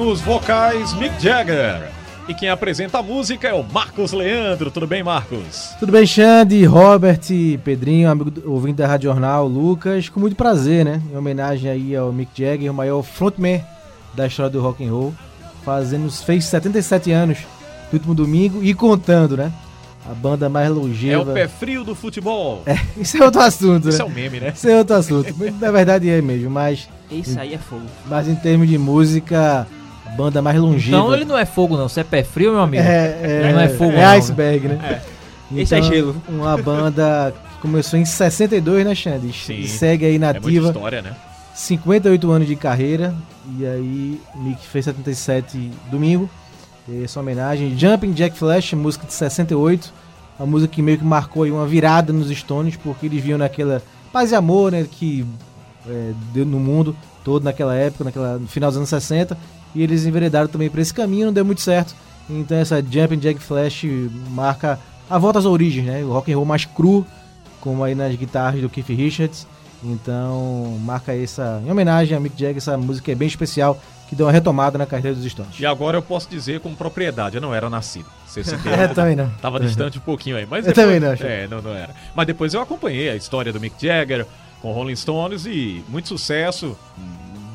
Nos vocais, Mick Jagger. E quem apresenta a música é o Marcos Leandro. Tudo bem, Marcos? Tudo bem, Xande, Robert, Pedrinho, amigo do- ouvinte da Rádio Jornal, Lucas, com muito prazer, né? Em homenagem aí ao Mick Jagger, o maior frontman da história do rock and roll, fazendo fez 77 anos no último domingo e contando, né? A banda mais É o longeva. pé frio do futebol. É, isso é outro assunto, Isso né? é um meme, né? Isso é outro assunto. Na verdade é mesmo, mas, Isso aí é fogo. mas em termos de música, banda mais longeva. Então ele não é fogo, não. Você é pé frio, meu amigo. É, é, Não é fogo, é não, né? iceberg, né? Esse é gelo. Uma banda que começou em 62, né, Xande? Sim. E segue aí É muita nativa, história, né? 58 anos de carreira. E aí, Mick fez 77 domingo. Essa homenagem. Jumping Jack Flash, música de 68. Uma música que meio que marcou aí uma virada nos Stones, porque eles viam naquela paz e amor, né, que é, deu no mundo todo naquela época, naquela, no final dos anos 60. E eles enveredaram também para esse caminho, não deu muito certo. Então essa Jumping Jack Flash marca a volta às origens, né? O rock and roll mais cru, como aí nas guitarras do Keith Richards. Então marca essa, em homenagem a Mick Jagger, essa música é bem especial, que deu uma retomada na carreira dos Stones. E agora eu posso dizer com propriedade, eu não era nascido. Você se É, também não. Tava distante um pouquinho aí, mas Eu também não, acho. É, não, não era. Mas depois eu acompanhei a história do Mick Jagger com Rolling Stones e muito sucesso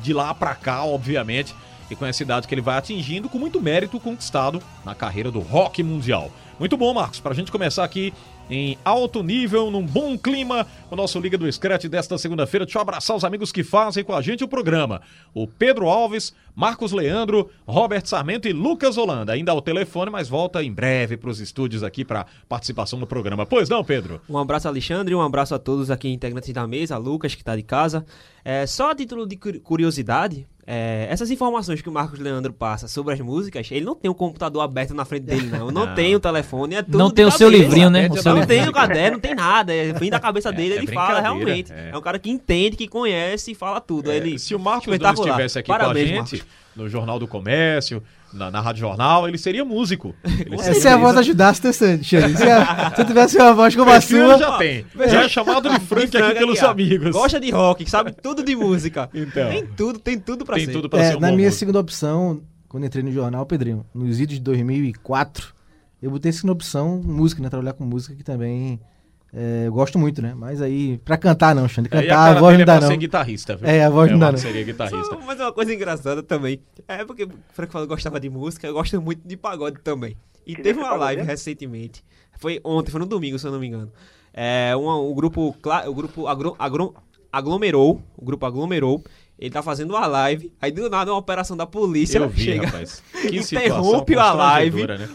de lá pra cá, obviamente, e com essa idade que ele vai atingindo com muito mérito conquistado na carreira do rock mundial. Muito bom, Marcos, pra gente começar aqui em alto nível, num bom clima, o nosso Liga do Scratch desta segunda-feira. Deixa eu abraçar os amigos que fazem com a gente o programa. O Pedro Alves, Marcos Leandro, Robert Sarmento e Lucas Holanda. Ainda ao telefone, mas volta em breve para os estúdios aqui para participação no programa. Pois não, Pedro? Um abraço, Alexandre, um abraço a todos aqui integrantes da mesa, Lucas, que tá de casa. É, só a título de curi- curiosidade, é, essas informações que o Marcos Leandro passa sobre as músicas, ele não tem um computador aberto na frente dele, não. Não, Não. tem o telefone, é tudo Não tem o seu cabeça. livrinho, né? É, O seu Não livrinho. tem o caderno, não tem nada. É, vem da cabeça dele, É, é ele fala realmente. é. É. um cara que entende, que conhece e fala tudo. É, ele, se o Marcos espetacular. estivesse aqui Parabéns, com a gente, Marcos. no Jornal do Comércio, na, na Rádio Jornal, ele seria músico. Ele É, seria se a voz músico. ajudasse, Xande. Se, se eu tivesse uma voz como a sua, já tem. Já é chamado de Frank aqui pelos ó. amigos. Gosta de rock, sabe tudo de música. Então. Tem tudo, tem tudo pra Tem ser. tudo pra É, ser um na minha músico. segunda opção, quando entrei no jornal, Pedrinho, nos idos de 2004, eu botei segunda opção música, né? Trabalhar com música que também é, eu gosto muito, né? Mas aí, pra cantar não, Xande. É, a Cantar, a, cara voz não é dá pra não. ser guitarrista, viu? É, a voz é, não dá não. seria guitarrista. Só- Mas é uma coisa engraçada também. É porque o Frank falou que gostava de música, eu gosto muito de pagode também. E teve uma live recentemente. Foi ontem, foi no domingo, se eu não me engano. É, uma- o grupo, o grupo agro, agro- aglomerou, o grupo aglomerou. Ele tá fazendo uma live, aí do nada uma operação da polícia Eu vi, chega. rapaz. Que situação interrompe a live. Né?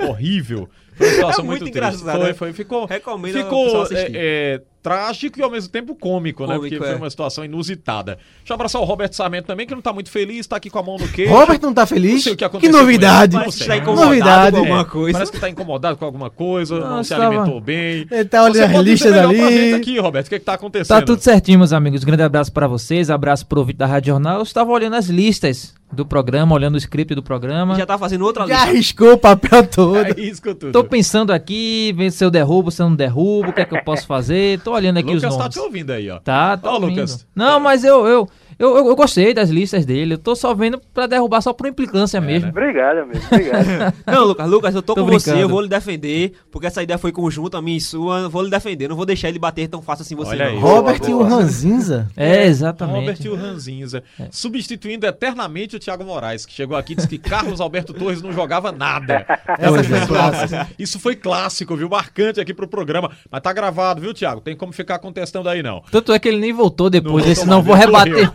Horrível. Foi uma situação É muito, muito triste. engraçado, Foi, né? foi, ficou, Recomendo ficou é, é, trágico e ao mesmo tempo cômico, né? Cômico, Porque foi é. uma situação inusitada. Deixa eu abraçar o Roberto Sarmento também, que não tá muito feliz, tá aqui com a mão no queixo. Robert não tá Não feliz? sei o que Que, aconteceu com novidade! que sei. está incomodado Novidade. com alguma É, coisa. Parece que tá incomodado com alguma coisa, não, Não, se alimentou bem. Ele tá olhando Você as listas ali. aqui, Roberto, o que, que tá acontecendo? Tá tudo certinho, meus amigos. Grande abraço pra vocês, abraço pro ouvinte da Rádio Jornal. Eu estava olhando as listas do programa, olhando o script do programa. Já tá fazendo outra Já lista. arriscou o papel todo. É isso que eu tô. Pensando aqui, vendo se eu derrubo, se eu não derrubo, o que é que eu posso fazer. Tô olhando aqui Lucas os tá nomes. te ouvindo aí, ó. Tá, tá Ó, ouvindo. Lucas. Não, mas eu, eu, eu, eu, eu gostei das listas dele. Eu tô só vendo pra derrubar só por implicância mesmo. né? Obrigado, amigo. Obrigado. Não, Lucas, Lucas, eu tô, Tô com brincando. você, eu vou lhe defender, porque essa ideia foi conjunta, a minha e sua, eu vou lhe defender, não vou deixar ele bater tão fácil assim você Olha não. aí. Robert Boa, e o. Ranzinza. É, exatamente. Robert e o Ranzinza. Substituindo eternamente o Thiago Moraes, que chegou aqui e disse que Carlos Alberto Torres não jogava nada. Foi clássica. Isso foi clássico, viu? Marcante aqui pro programa. Mas tá gravado, viu, Thiago? Tem como ficar contestando aí, não. Tanto é que ele nem voltou depois, Não desse não vou rebater.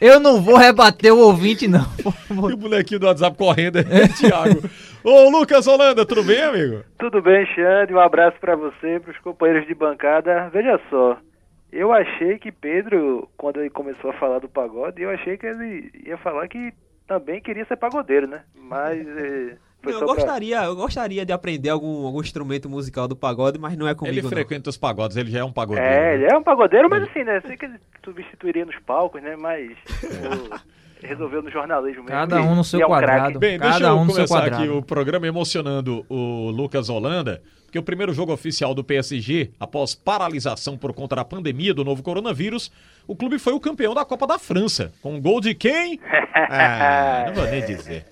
Eu não vou rebater o ouvinte, não. E o bonequinho do WhatsApp correndo, é Thiago. Ô, Lucas Holanda, tudo bem, amigo? Tudo bem, Xande? Um abraço pra você, pros companheiros de bancada. Veja só, eu achei que Pedro, quando ele começou a falar do pagode, eu achei que ele ia falar que também queria ser pagodeiro, né? Mas eh, eu, pra- gostaria, eu gostaria de aprender algum, algum instrumento musical do pagode, mas não é comigo. Ele não. frequenta os pagodes, ele já é um pagodeiro. É, né? ele é um pagodeiro, mas assim, né? Sei que ele substituiria nos palcos, né? Mas eu- resolveu no jornalismo mesmo. Cada um no seu é um quadrado. craque. Bem, Cada deixa eu um começar quadrado. aqui o programa emocionando o Lucas Holanda, porque o primeiro jogo oficial do PSG, após paralisação por conta da pandemia do novo coronavírus, o clube foi o campeão da Copa da França, com um gol de quem? Ah, não vou nem dizer.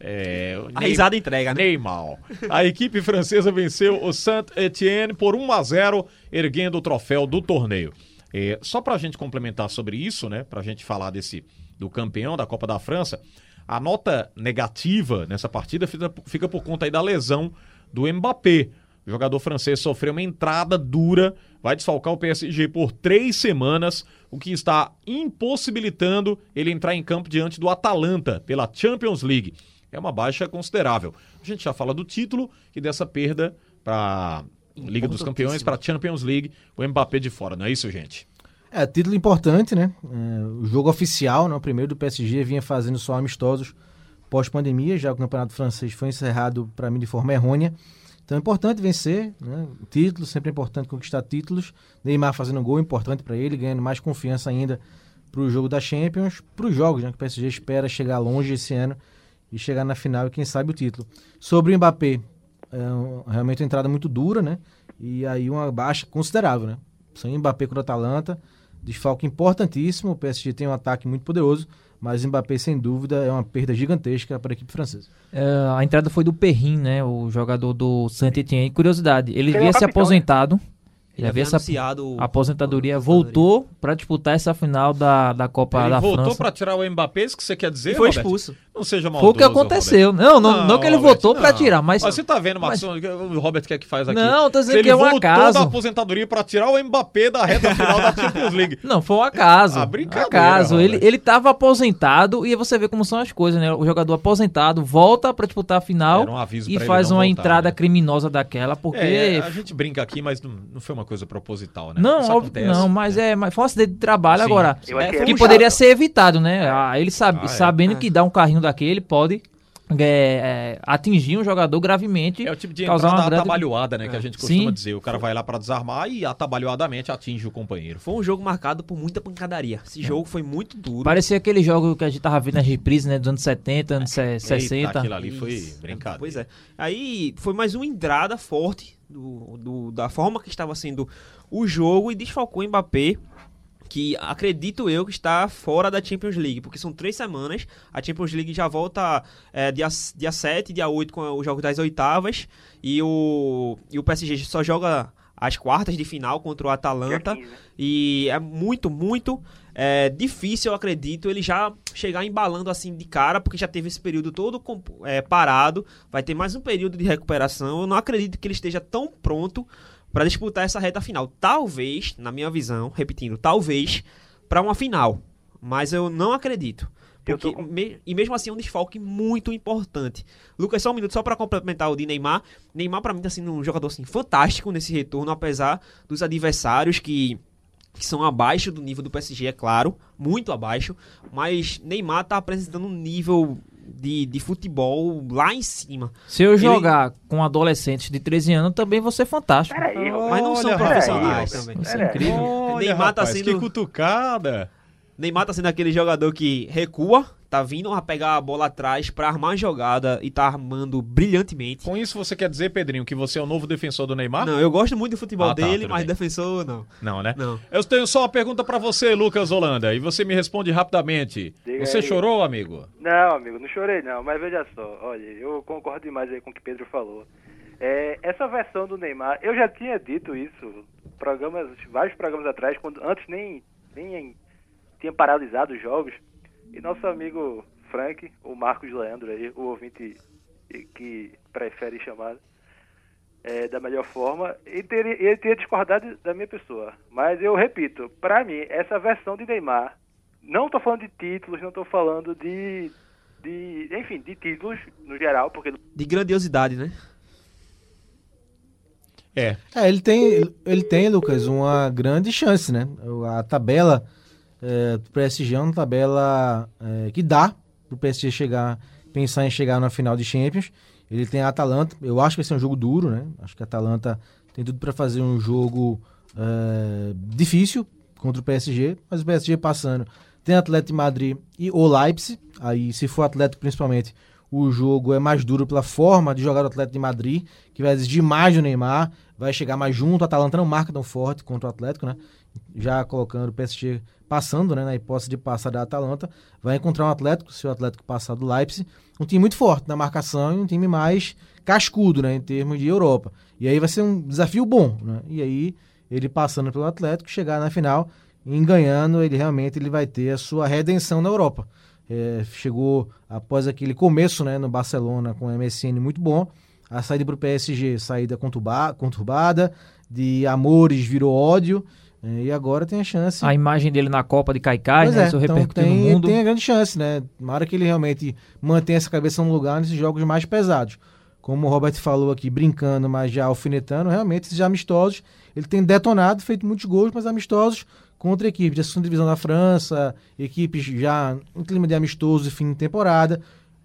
É, A Ney- risada entrega, né? Neymar. A equipe francesa venceu o Saint-Etienne por 1 a 0, erguendo o troféu do torneio. É, só pra gente complementar sobre isso, né, pra gente falar desse do campeão da Copa da França, a nota negativa nessa partida fica, fica por conta aí da lesão do Mbappé. O jogador francês sofreu uma entrada dura, vai desfalcar o PSG por três semanas, o que está impossibilitando ele entrar em campo diante do Atalanta pela Champions League. É uma baixa considerável. A gente já fala do título e dessa perda para Liga dos Campeões, para Champions League, o Mbappé de fora, não é isso, gente? É, título importante, né? É, o jogo oficial, né? o primeiro do PSG, vinha fazendo só amistosos pós-pandemia, já que o campeonato francês foi encerrado, para mim, de forma errônea. Então é importante vencer, né? O título, sempre é importante conquistar títulos. Neymar fazendo um gol importante para ele, ganhando mais confiança ainda para o jogo da Champions, para os jogos, né? Que o PSG espera chegar longe esse ano e chegar na final e quem sabe o título. Sobre o Mbappé, é um- realmente uma entrada muito dura, né? E aí uma baixa considerável, né? Sem Mbappé contra o Atalanta, desfalque importantíssimo. O PSG tem um ataque muito poderoso, mas Mbappé, sem dúvida, é uma perda gigantesca para a equipe francesa. É, a entrada foi do Perrin, né? O jogador do Saint-Etienne. Curiosidade, ele Ele é havia se capitão, né? aposentado. Ele Ele havia havia se ap- anunciado a aposentadoria, a voltou para disputar essa final da, da Copa Ele da voltou França. para tirar o Mbappé, isso que você quer dizer, E foi Roberto? expulso. Não seja maldoso, Foi o que aconteceu. Não, não, não, que ele Roberto, votou para não. tirar, mas. Você tá vendo, mas- o Robert quer que faz aqui? Não, tô dizendo Se que é um acaso. da aposentadoria para tirar o Mbappé da reta final da Champions League. Não, foi um acaso. Ah, brincadeira, acaso. Robert. Ele, ele tava aposentado e você vê como são as coisas, né? O jogador aposentado volta para disputar a final um aviso e faz não uma voltar, entrada né? criminosa daquela, porque. É, a gente brinca aqui, mas não, não foi uma coisa proposital, né? Não, óbvio que acontece, não, mas né? é mas foi um acidente de trabalho Sim. agora. É, que poderia ser evitado, né? Ah, ele sabe, Ah, é. sabendo que dá um carrinho daquele pode é, é, atingir um jogador gravemente. É o tipo de causar uma grande- atabalhoada, né? Que a gente costuma Sim. dizer. O cara vai lá pra desarmar e atabalhoadamente atinge o companheiro. Foi um jogo marcado por muita pancadaria. Esse jogo foi muito duro. Parecia aquele jogo que a gente tava vendo nas reprises, né? Dos anos 70, anos se- Eita, 60. aquilo ali foi Isso. brincadeira. Pois é. Aí foi mais uma entrada forte do, do- da forma que estava sendo o jogo e desfalcou o Mbappé, que acredito eu que está fora da Champions League, porque são três semanas. A Champions League já volta é, dia, dia 7, dia 8 com os jogos das oitavas e o, e o PSG só joga as quartas de final contra o Atalanta. Dia 15, né? E é muito, muito é, difícil, eu acredito, ele já chegar embalando assim de cara, porque já teve esse período todo é, parado. Vai ter mais um período de recuperação. Eu não acredito que ele esteja tão pronto para disputar essa reta final. Talvez, na minha visão, repetindo, talvez para uma final. Mas eu não acredito. Porque, com- me- e mesmo assim é um desfalque muito importante. Lucas, só um minuto, só para complementar o de Neymar. Neymar, para mim, tá sendo um jogador assim, fantástico nesse retorno, apesar dos adversários que, que são abaixo do nível do PSG, é claro, muito abaixo. Mas Neymar tá apresentando um nível de, de futebol lá em cima. Se eu Ele- jogar com adolescentes de 13 anos, também vou ser fantástico. Peraí. Mas não são profissionais também. Isso é incrível. Olha, Neymar tá rapaz, sendo- Que cutucada. Neymar tá sendo aquele jogador que recua, tá vindo a pegar a bola atrás pra armar a jogada e tá armando brilhantemente. Com isso você quer dizer, Pedrinho, que você é o novo defensor do Neymar? Não, eu gosto muito do futebol Ah, tá, dele, tudo mas bem. defensor não. Não, né? Não. Eu tenho só uma pergunta pra você, Lucas Holanda, e você me responde rapidamente. Diga você aí. chorou, amigo? Não, amigo, não chorei não, mas veja só, olha, eu concordo demais aí com o que Pedro falou. É, essa versão do Neymar, eu já tinha dito isso, programas, vários programas atrás, quando antes nem, nem tinha paralisado os jogos, e nosso amigo Frank, o Marcos Leandro aí, o ouvinte que prefere chamar é, da melhor forma, ele teria, ele teria discordado da minha pessoa. Mas eu repito, pra mim, essa versão de Neymar Não tô falando de títulos, não tô falando de, de. Enfim, de títulos no geral, porque. De grandiosidade, né? É. É, ele tem, ele tem, Lucas, uma grande chance, né? A tabela é, do PSG é uma tabela é, que dá pro PSG chegar, pensar em chegar na final de Champions. Ele tem a Atalanta, eu acho que vai ser um jogo duro, né? Acho que a Atalanta tem tudo para fazer um jogo é, difícil contra o PSG, mas o PSG passando. Tem Atlético de Madrid e o Leipzig, aí se for Atlético principalmente, o jogo é mais duro pela forma de jogar o Atlético de Madrid, que vai exigir mais do Neymar, vai chegar mais junto. A Atalanta não marca tão forte contra o Atlético, né? Já colocando o PSG passando, né? Na hipótese de passar da Atalanta, vai encontrar um Atlético, se o Atlético passar do Leipzig, um time muito forte na marcação e um time mais cascudo, né? Em termos de Europa. E aí vai ser um desafio bom, né? E aí ele passando pelo Atlético, chegar na final, em ganhando, ele realmente ele vai ter a sua redenção na Europa. É, chegou após aquele começo né, no Barcelona com o MSN muito bom, a saída para o PSG, saída conturba, conturbada, de amores virou ódio, e agora tem a chance. A imagem dele na Copa de Caicai, Pois né? é, Isso então repercutiu tem, no mundo. tem a grande chance, né? Hora que ele realmente mantém essa cabeça no lugar nesses jogos mais pesados. Como o Robert falou aqui, brincando, mas já alfinetando, realmente esses amistosos, ele tem detonado, feito muitos gols, mas amistosos contra equipes da segunda divisão da França, equipes já em clima de amistoso e fim de temporada.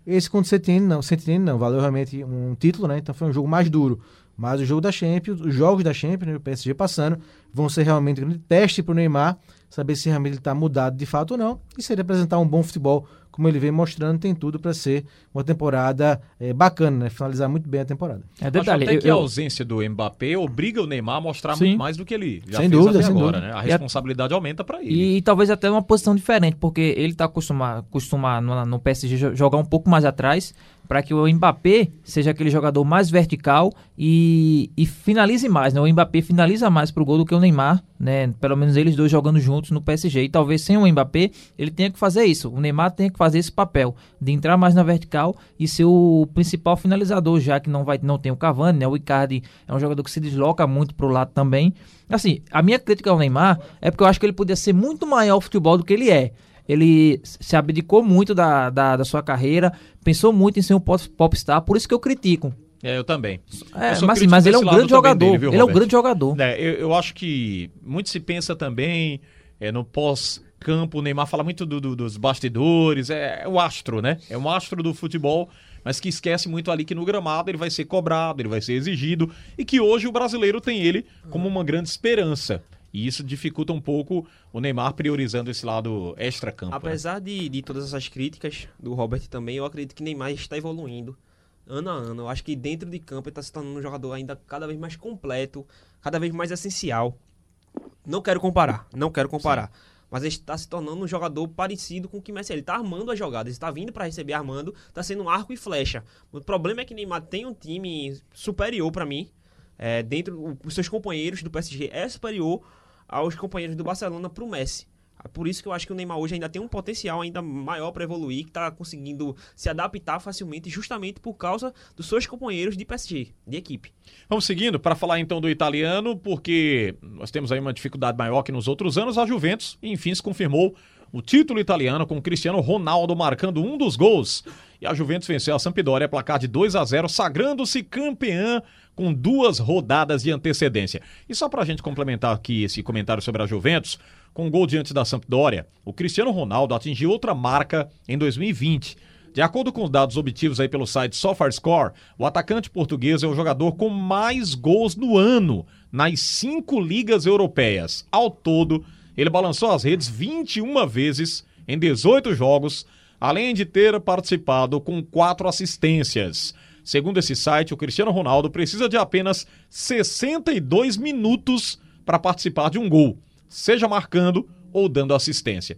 Esse contra o Sentinel não, Sentinel não, valeu realmente um título, né? Então foi um jogo mais duro. Mas o jogo da Champions, os jogos da Champions, né, o PSG passando, vão ser realmente um grande teste para o Neymar, saber se realmente ele está mudado de fato ou não, e se ele apresentar um bom futebol, como ele vem mostrando, tem tudo para ser uma temporada eh, bacana, né? Finalizar muito bem a temporada. É Acho detalhe, até eu, que a ausência do Mbappé obriga o Neymar a mostrar Sim. muito mais do que ele já Sem fez dúvida, até sem agora, dúvida. né? A E a- responsabilidade aumenta para ele. E, talvez até uma posição diferente, porque ele tá acostumado, acostumado no, no PSG jo- jogar um pouco mais atrás, para que o Mbappé seja aquele jogador mais vertical e, e finalize mais, né? O Mbappé finaliza mais pro gol do que o Neymar, né? Pelo menos eles dois jogando juntos no PSG. E talvez sem o Mbappé, ele tenha que fazer isso. O Neymar tenha que fazer esse papel de entrar mais na vertical e ser o principal finalizador, já que não vai não tem o Cavani, né? O Icardi é um jogador que se desloca muito pro lado também. Assim, a minha crítica ao Neymar é porque eu acho que ele podia ser muito maior o futebol do que ele é. Ele se abdicou muito da, da, da sua carreira, pensou muito em ser um pop- popstar, por isso que eu critico. É, eu também. É, Eu mas, mas ele é um grande jogador. dele, viu, ele é um grande jogador. É, eu, eu acho que muito se pensa também é, no pós-campo. O Neymar fala muito do- do- dos bastidores. É, é o astro, né? É um astro do futebol, mas que esquece muito ali que no gramado ele vai ser cobrado, ele vai ser exigido. E que hoje o brasileiro tem ele como uma grande esperança. E isso dificulta um pouco o Neymar priorizando esse lado extra-campo. né? Apesar de, de todas essas críticas do Robert também, eu acredito que Neymar está evoluindo ano a ano. Eu acho que dentro de campo ele está se tornando um jogador ainda cada vez mais completo, cada vez mais essencial. Não quero comparar, não quero comparar. Mas ele está se tornando um jogador parecido com o que Messi é. Ele está armando as jogadas, ele está vindo para receber armando, está sendo um arco e flecha. O problema é que Neymar tem um time superior para mim. É, dentro, os seus companheiros do PSG é superior aos companheiros do Barcelona pro Messi. É Por isso que eu acho que o Neymar hoje ainda tem um potencial ainda maior para evoluir, que está conseguindo se adaptar facilmente, justamente por causa dos seus companheiros de PSG, de equipe. Vamos seguindo para falar então do italiano, porque nós temos aí uma dificuldade maior que nos outros anos. A Juventus, enfim, se confirmou o título italiano com o Cristiano Ronaldo marcando um dos gols. E a Juventus venceu a Sampdoria, placar de 2 a 0, sagrando-se campeã com duas rodadas de antecedência. E só para a gente complementar aqui esse comentário sobre a Juventus, com um gol diante da Sampdoria, o Cristiano Ronaldo atingiu outra marca em 2020. De acordo com os dados obtidos aí pelo site SofaScore, o atacante português é o jogador com mais gols no ano nas cinco ligas europeias. Ao todo, ele balançou as redes 21 vezes em 18 jogos, além de ter participado com quatro assistências. Segundo esse site, o Cristiano Ronaldo precisa de apenas 62 minutos para participar de um gol, seja marcando ou dando assistência.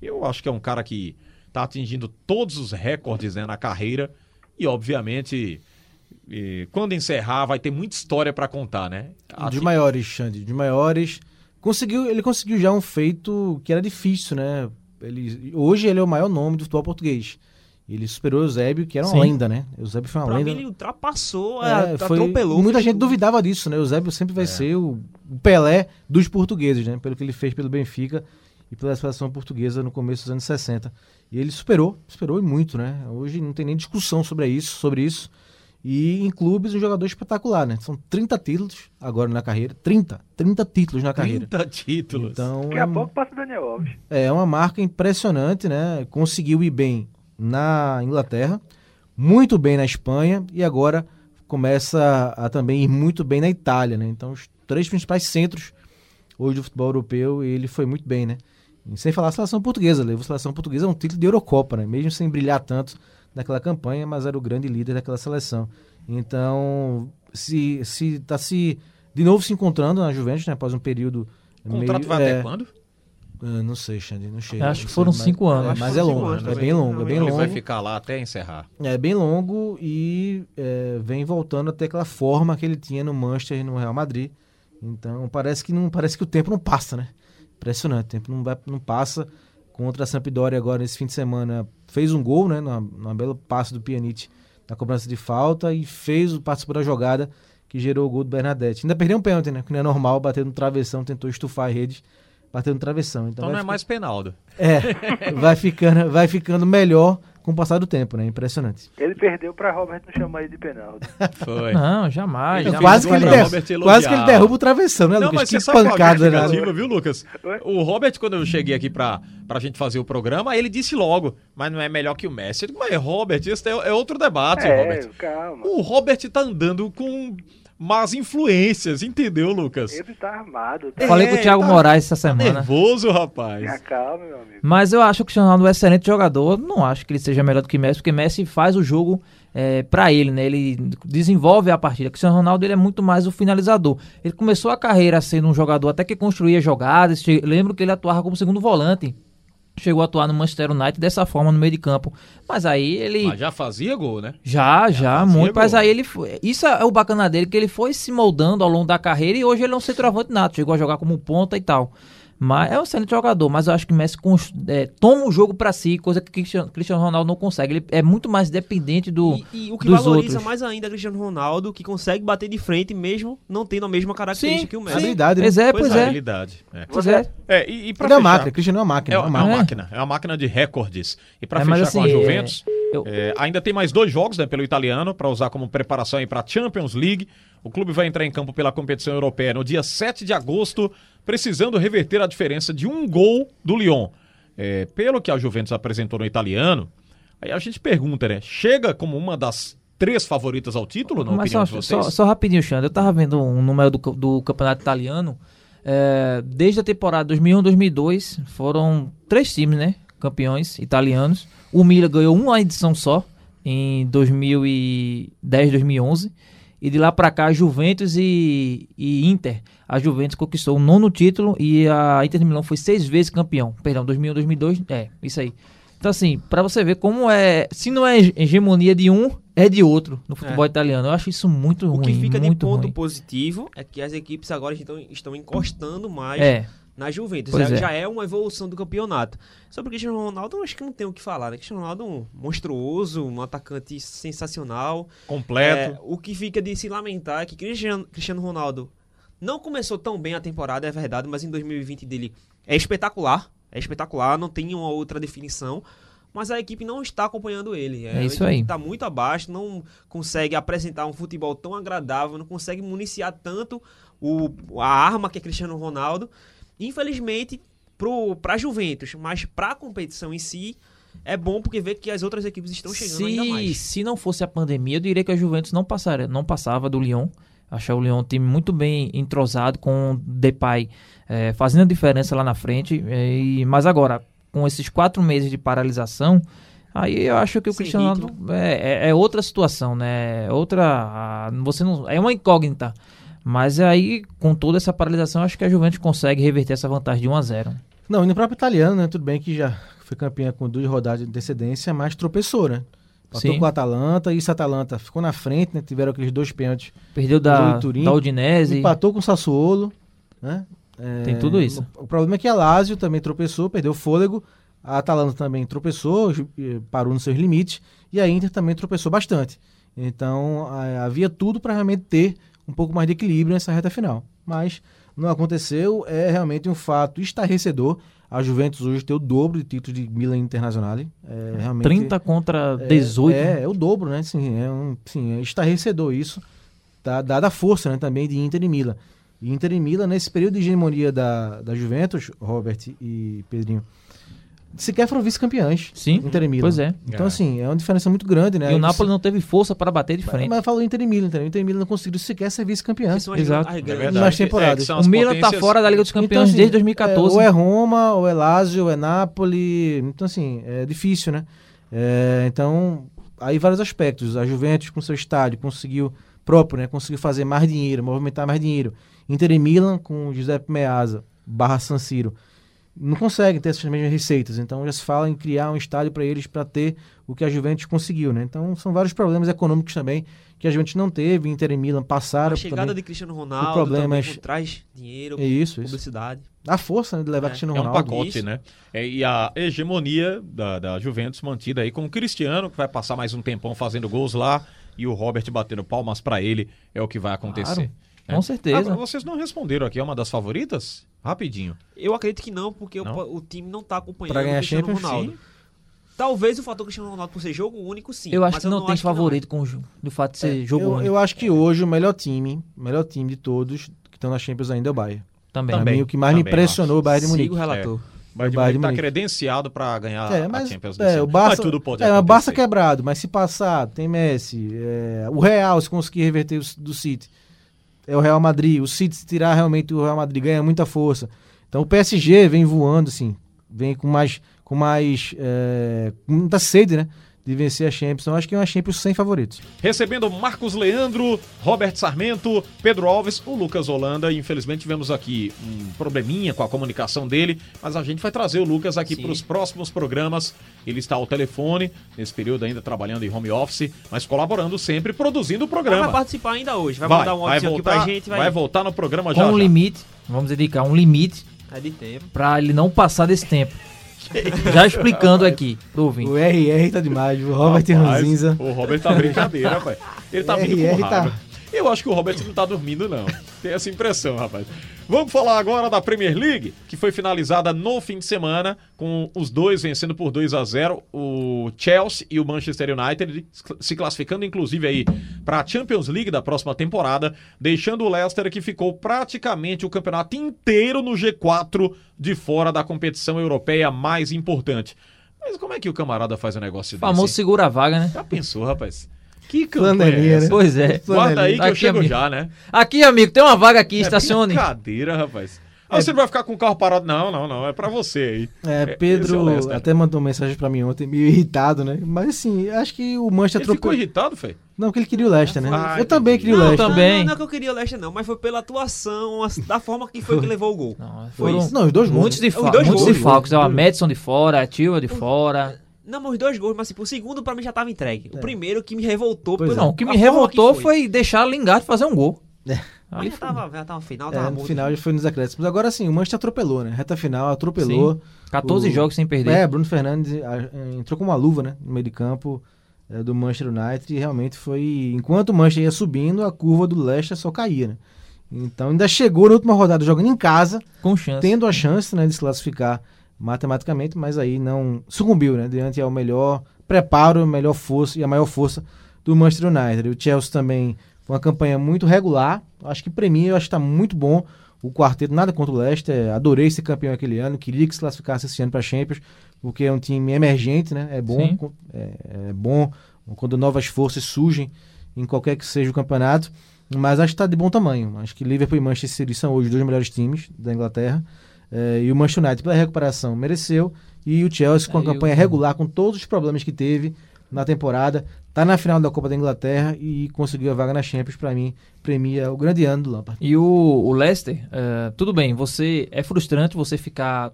Eu acho que é um cara que está atingindo todos os recordes né, na carreira e, obviamente, eh, quando encerrar, vai ter muita história para contar, né? Acho De maiores, Xande, de maiores. Conseguiu, ele conseguiu já um feito que era difícil, né? Ele, hoje ele é o maior nome do futebol português. Ele superou o Eusébio, que era uma Sim. lenda, né? O Eusébio foi uma Pra lenda. mim, ele ultrapassou, É, é, foi- atropelou. Muita gente tudo. duvidava disso, né? O Eusébio sempre vai ser o, Pelé dos portugueses, né? Pelo que ele fez pelo Benfica. e pela seleção portuguesa no começo dos anos 60. E ele superou, superou e muito, né? Hoje não tem nem discussão sobre isso, sobre isso. E em clubes, um jogador espetacular, né? São 30 títulos agora na carreira. 30. 30 títulos na carreira. 30 títulos. Então, Daqui é, a pouco passa o Daniel Alves. é uma marca impressionante, né? Conseguiu ir bem na Inglaterra, muito bem na Espanha e agora começa a também ir muito bem na Itália, né? Então, os três principais centros hoje do futebol europeu, ele foi muito bem, né? E sem falar a seleção portuguesa, levou a seleção portuguesa a um título de Eurocopa, né? Mesmo sem brilhar tanto naquela campanha, mas era o grande líder daquela seleção. Então, se se tá se de novo se encontrando na Juventus, né, após um período O contrato meio- vai é, até quando? Ah, não sei, Xande, não chega. Acho que Não sei, foram mas- cinco anos. é, mas é foram longo, cinco anos é bem longo, é bem Ele longo. vai ficar lá até encerrar. É bem longo e é, vem voltando a ter aquela forma que ele tinha no Manchester e no Real Madrid. Então parece que não parece que o tempo não passa, né? Impressionante, o tempo não, vai, não passa. Contra a Sampdoria agora esse fim de semana fez um gol, né? Numa, numa bela passe do Pjanic na cobrança de falta e fez o participou da jogada que gerou o gol do Bernadette. Ainda perdeu um pênalti, né? Que não é normal, bateu no travessão, tentou estufar a rede, bateu no travessão. Então, Então não vai é ficar- mais Penaldo. é, vai ficando, vai ficando melhor com o passar do tempo, né? Impressionante. Ele perdeu pra Robert não chamar ele de penalti. Foi. Não, jamais. Jamais. quase, que ele elogiar. quase que ele derruba o travessão, né, Não, Lucas? mas que é pancada, né? viu, Lucas? Oi? O Robert, quando eu cheguei aqui pra, pra gente fazer o programa, ele disse logo, mas não é melhor que o Messi. Eu digo, mas Robert, esse é, é outro debate, É, Robert. calma. O Robert tá andando com más influências, entendeu, Lucas? Ele tá armado. Eu Falei com o É, Thiago tá- Moraes essa Tá semana. nervoso, rapaz. Tenha calma, meu amigo. Mas eu acho que o Cristiano Ronaldo é um excelente jogador. Não acho que ele seja melhor do que Messi, porque Messi faz o jogo é, para ele, né? Ele desenvolve a partida. O Cristiano Ronaldo ele é muito mais o finalizador. Ele começou a carreira sendo um jogador até que construía jogadas. Lembro que ele atuava como segundo volante. Chegou a atuar no Manchester United dessa forma no meio de campo. Mas aí ele. Mas já fazia gol, né? Já, já, fazia muito. Mas gol. aí ele foi. Isso é o bacana dele, que ele foi se moldando ao longo da carreira e hoje ele é um centroavante nato. Chegou a jogar como ponta e tal. Mas é um excelente jogador, mas eu acho que Messi cons- é, toma o jogo pra si, coisa que Cristiano, Cristiano Ronaldo não consegue. Ele é muito mais dependente do. E, e o que dos valoriza outros. mais ainda é Cristiano Ronaldo, que consegue bater de frente mesmo não tendo a mesma característica Sim, que o. Messi. Habilidade, né? Pois é, pois é. habilidade. É. Pois é. É, e, e pra Ele é uma fechar- máquina, Cristiano é uma máquina. É É uma, é máquina. máquina, é uma máquina de recordes. E pra É, fechar mas com a assim, Juventus, é, eu- é, ainda tem mais dois jogos né, pelo italiano para usar como preparação para a Champions League. O clube vai entrar em campo pela competição europeia no dia 7 de agosto, precisando reverter a diferença de um gol do Lyon. É, pelo que a Juventus apresentou no italiano, aí a gente pergunta, né? Chega como uma das três favoritas ao título, na Mas opinião só, de vocês? só, só rapidinho, Xandre. Eu tava vendo um número do, do campeonato italiano. é, desde a temporada 2001-2002, foram três times, né? Campeões italianos. O Milan ganhou uma edição só, em 2010-2011. E de lá pra cá, Juventus e, e Inter. A Juventus conquistou o nono título e a Inter de Milão foi seis vezes campeão. Perdão, 2001, 2002, é, isso aí. Então, assim, pra você ver como é. Se não é hegemonia de um, é de outro no futebol italiano. Eu acho isso muito O ruim. que fica de ponto ruim. positivo é que as equipes agora estão, estão encostando mais É, na Juventus. Já é. já é uma evolução do campeonato. Sobre o Cristiano Ronaldo, acho que não tem o que falar, né? Cristiano Ronaldo é um monstruoso, um atacante sensacional. Completo. É, o que fica de se lamentar é que Cristiano, Cristiano Ronaldo não começou tão bem a temporada, é verdade, mas em 2020 dele é espetacular. É espetacular, não tem uma outra definição. Mas a equipe não está acompanhando ele. É isso a equipe aí. Está muito abaixo, não consegue apresentar um futebol tão agradável, não consegue municiar tanto o, a arma que é Cristiano Ronaldo. Infelizmente, para a Juventus, mas para a competição em si, é bom porque vê que as outras equipes estão chegando ainda se, mais. se não fosse a pandemia, eu diria que a Juventus não, passaria, não passava do Lyon. Achei o Lyon um time muito bem entrosado, com o Depay eh, fazendo a diferença lá na frente. eh, e, mas agora, com esses quatro meses de paralisação, aí eu acho que o Sem Cristiano é, é- é outra situação, né? Outra. ah, Você não, é uma incógnita. Mas aí, com toda essa paralisação, acho que a Juventus consegue reverter essa vantagem de 1 a 0 Não, e no próprio italiano, né? Tudo bem que já foi campeã com duas rodadas de antecedência, mas tropeçou, né? Passou Sim. com o Atalanta, e esse Atalanta ficou na frente, né? Tiveram aqueles dois pênaltis. Perdeu da, Turim, da Udinese. Empatou com o Sassuolo, né? É, Tem tudo isso. O, o problema é que a Lazio também tropeçou, perdeu fôlego. A Atalanta também tropeçou, eh, parou nos seus limites. E a Inter também tropeçou bastante. Então a- havia tudo para realmente ter um pouco mais de equilíbrio nessa reta final. Mas não aconteceu, é realmente um fato estarrecedor. A Juventus hoje tem o dobro de títulos de Milan Internazionale. É, realmente, 30 contra 18. É, é, é o dobro, né? Assim, é um, assim, é estarrecedor isso, tá, dada a força né, também de Inter e Milan. Inter e Milan, nesse período de hegemonia da, da Juventus, Robert e Pedrinho, sequer foram vice-campeões. Sim, Inter e Milan. pois é. Então, É. assim, é uma diferença muito grande, né? E o Napoli não teve força para bater de Mas, frente. mas falou Inter e Milan, entendeu? Inter e Milan não conseguiu sequer ser vice-campeão. Exato. É verdade. nas temporadas. É, O Milan tá potências- fora da Liga dos Campeões Então, assim, desde é, 2014. ou é Roma, ou é Lazio, ou é Napoli. Então, assim, é difícil, né? É, então, aí vários aspectos. A Juventus, com seu estádio, conseguiu próprio, né? Conseguiu fazer mais dinheiro, movimentar mais dinheiro. Inter e Milan, com Giuseppe Meazza, barra San Siro, não conseguem ter essas mesmas receitas. Então, já se fala em criar um estádio para eles para ter o que a Juventus conseguiu, né? Então, são vários problemas econômicos também que a Juventus não teve. Inter e Milan passaram A chegada também. de Cristiano Ronaldo problemas- também traz dinheiro, É isso, isso. publicidade. A força né, de levar É, Cristiano É um Ronaldo. pacote, Isso. né? É, e a hegemonia da, da Juventus mantida aí com o Cristiano, que vai passar mais um tempão fazendo gols lá, e o Robert batendo palmas pra ele, é o que vai acontecer. Claro? Com certeza. Agora, vocês não responderam aqui, é uma das favoritas? Rapidinho. Eu acredito que não, porque Não? O, o time não tá acompanhando Pra ganhar o Cristiano Champions, Ronaldo. sim. Talvez o fator Cristiano Ronaldo por ser jogo único, sim. eu acho mas que não tem acho favorito com o jo- do fato de ser jogo eu, único. eu acho que hoje o melhor time, o melhor time de todos que estão na Champions ainda é o Bayern. Também. Mim, o que mais me também, impressionou é o Bayern de Sigo Munique. o relator. Mas O de Bayern tá Munique. credenciado pra ganhar É, a mas Champions é, League. o Barça, mas tudo pode é, o. Barça quebrado, mas se passar, tem Messi, é, o Real se conseguir reverter o, do City, é o Real Madrid, o City se tirar realmente o Real Madrid ganha muita força. Então o PSG vem voando assim, vem com mais com mais é, com muita sede, né, de vencer a Champions. Então eu acho que é uma Champions sem favoritos. Recebendo Marcos Leandro, Robert Sarmento, Pedro Alves, o Lucas Holanda. Infelizmente tivemos aqui um probleminha com a comunicação dele, mas a gente vai trazer o Lucas aqui para os próximos programas. Ele está ao telefone, nesse período ainda trabalhando em home office, mas colaborando sempre, produzindo o programa. vai participar ainda hoje. Vai, Vai, mandar um vai áudio aqui voltar, pra gente. Vai, vai voltar no programa Com já. um já. limite, vamos dedicar um limite É de tempo. pra ele não passar desse tempo. Já explicando aqui ouvinte. O RR tá demais, o Robert Rapaz, Ranzinza. O Robert tá brincadeira, rapaz. Ele tá vindo RR com tá- raiva. Eu acho que o Robert não tá dormindo, não. Tem essa impressão, rapaz. Vamos falar agora da Premier League, que foi finalizada no fim de semana, com os dois vencendo por 2 a 0 o Chelsea e o Manchester United, se classificando inclusive aí para a Champions League da próxima temporada, deixando o Leicester que ficou praticamente o campeonato inteiro no G4 de fora da competição europeia mais importante. Mas como é que o camarada faz um negócio O famoso desse? segura a vaga, né? Já pensou, rapaz? Que campanha é né? Pois é. Guarda aí que eu Aqui, chego amigo. já, né? Aqui, amigo, tem uma vaga aqui, É estacione. brincadeira, rapaz. Ah, você não vai ficar com o carro parado? Não, não, não. É pra você aí. É, é o Pedro Leicester. até mandou mensagem pra mim ontem, meio irritado, né? Mas assim, acho que o Manchester Ele ficou atropelou. irritado, Fê? Não, que ele queria o Leicester, né? Ah, eu também queria o Não, Leicester. também. Não, não é que eu queria o Leicester, não, mas foi pela atuação, a- da forma que foi que levou o gol. Não, Foi foram isso. Não, os dois gols. muitos, né? de Os dois muitos gols, desfalques. dois ó, A gols. Madison de fora, a Tilva de fora. Não, mas os dois gols, mas tipo, o segundo pra mim já tava entregue. O primeiro que me revoltou. Pois pelo- é. Não, o que me revoltou que foi deixar Lingard fazer um gol. É. Já foi. tava, já tava final, É, tava no morto. final já foi nos acréscimos. Agora sim, o Manchester atropelou, né? Reta final, atropelou. 14 O- jogos sem perder. É, Bruno Fernandes entrou com uma luva, né? No meio de campo eh, do Manchester United e realmente foi. Enquanto o Manchester ia subindo, a curva do Leicester só caía, né? Então ainda chegou na última rodada jogando em casa, Com chance. tendo a chance né, de se classificar matematicamente, mas aí não sucumbiu, né? Diante ao melhor preparo, a melhor força e a maior força do Manchester United. O Chelsea também foi uma campanha muito regular. Acho que para mim, eu acho que está muito bom o quarteto, nada contra o Leicester. Adorei ser campeão aquele ano, queria que se classificasse esse ano para Champions, porque é um time emergente, né? É bom, é, é bom quando novas forças surgem em qualquer que seja o campeonato. Mas acho que está de bom tamanho. Acho que Liverpool e Manchester City são hoje os dois melhores times da Inglaterra. É, e o Manchester United, pela recuperação, mereceu. E o Chelsea, com a campanha regular, com todos os problemas que teve na temporada, tá na final da Copa da Inglaterra e conseguiu a vaga na Champions. Para mim, premia o grande ano do Lampard. E o, o Leicester, eh, tudo bem, você é frustrante você ficar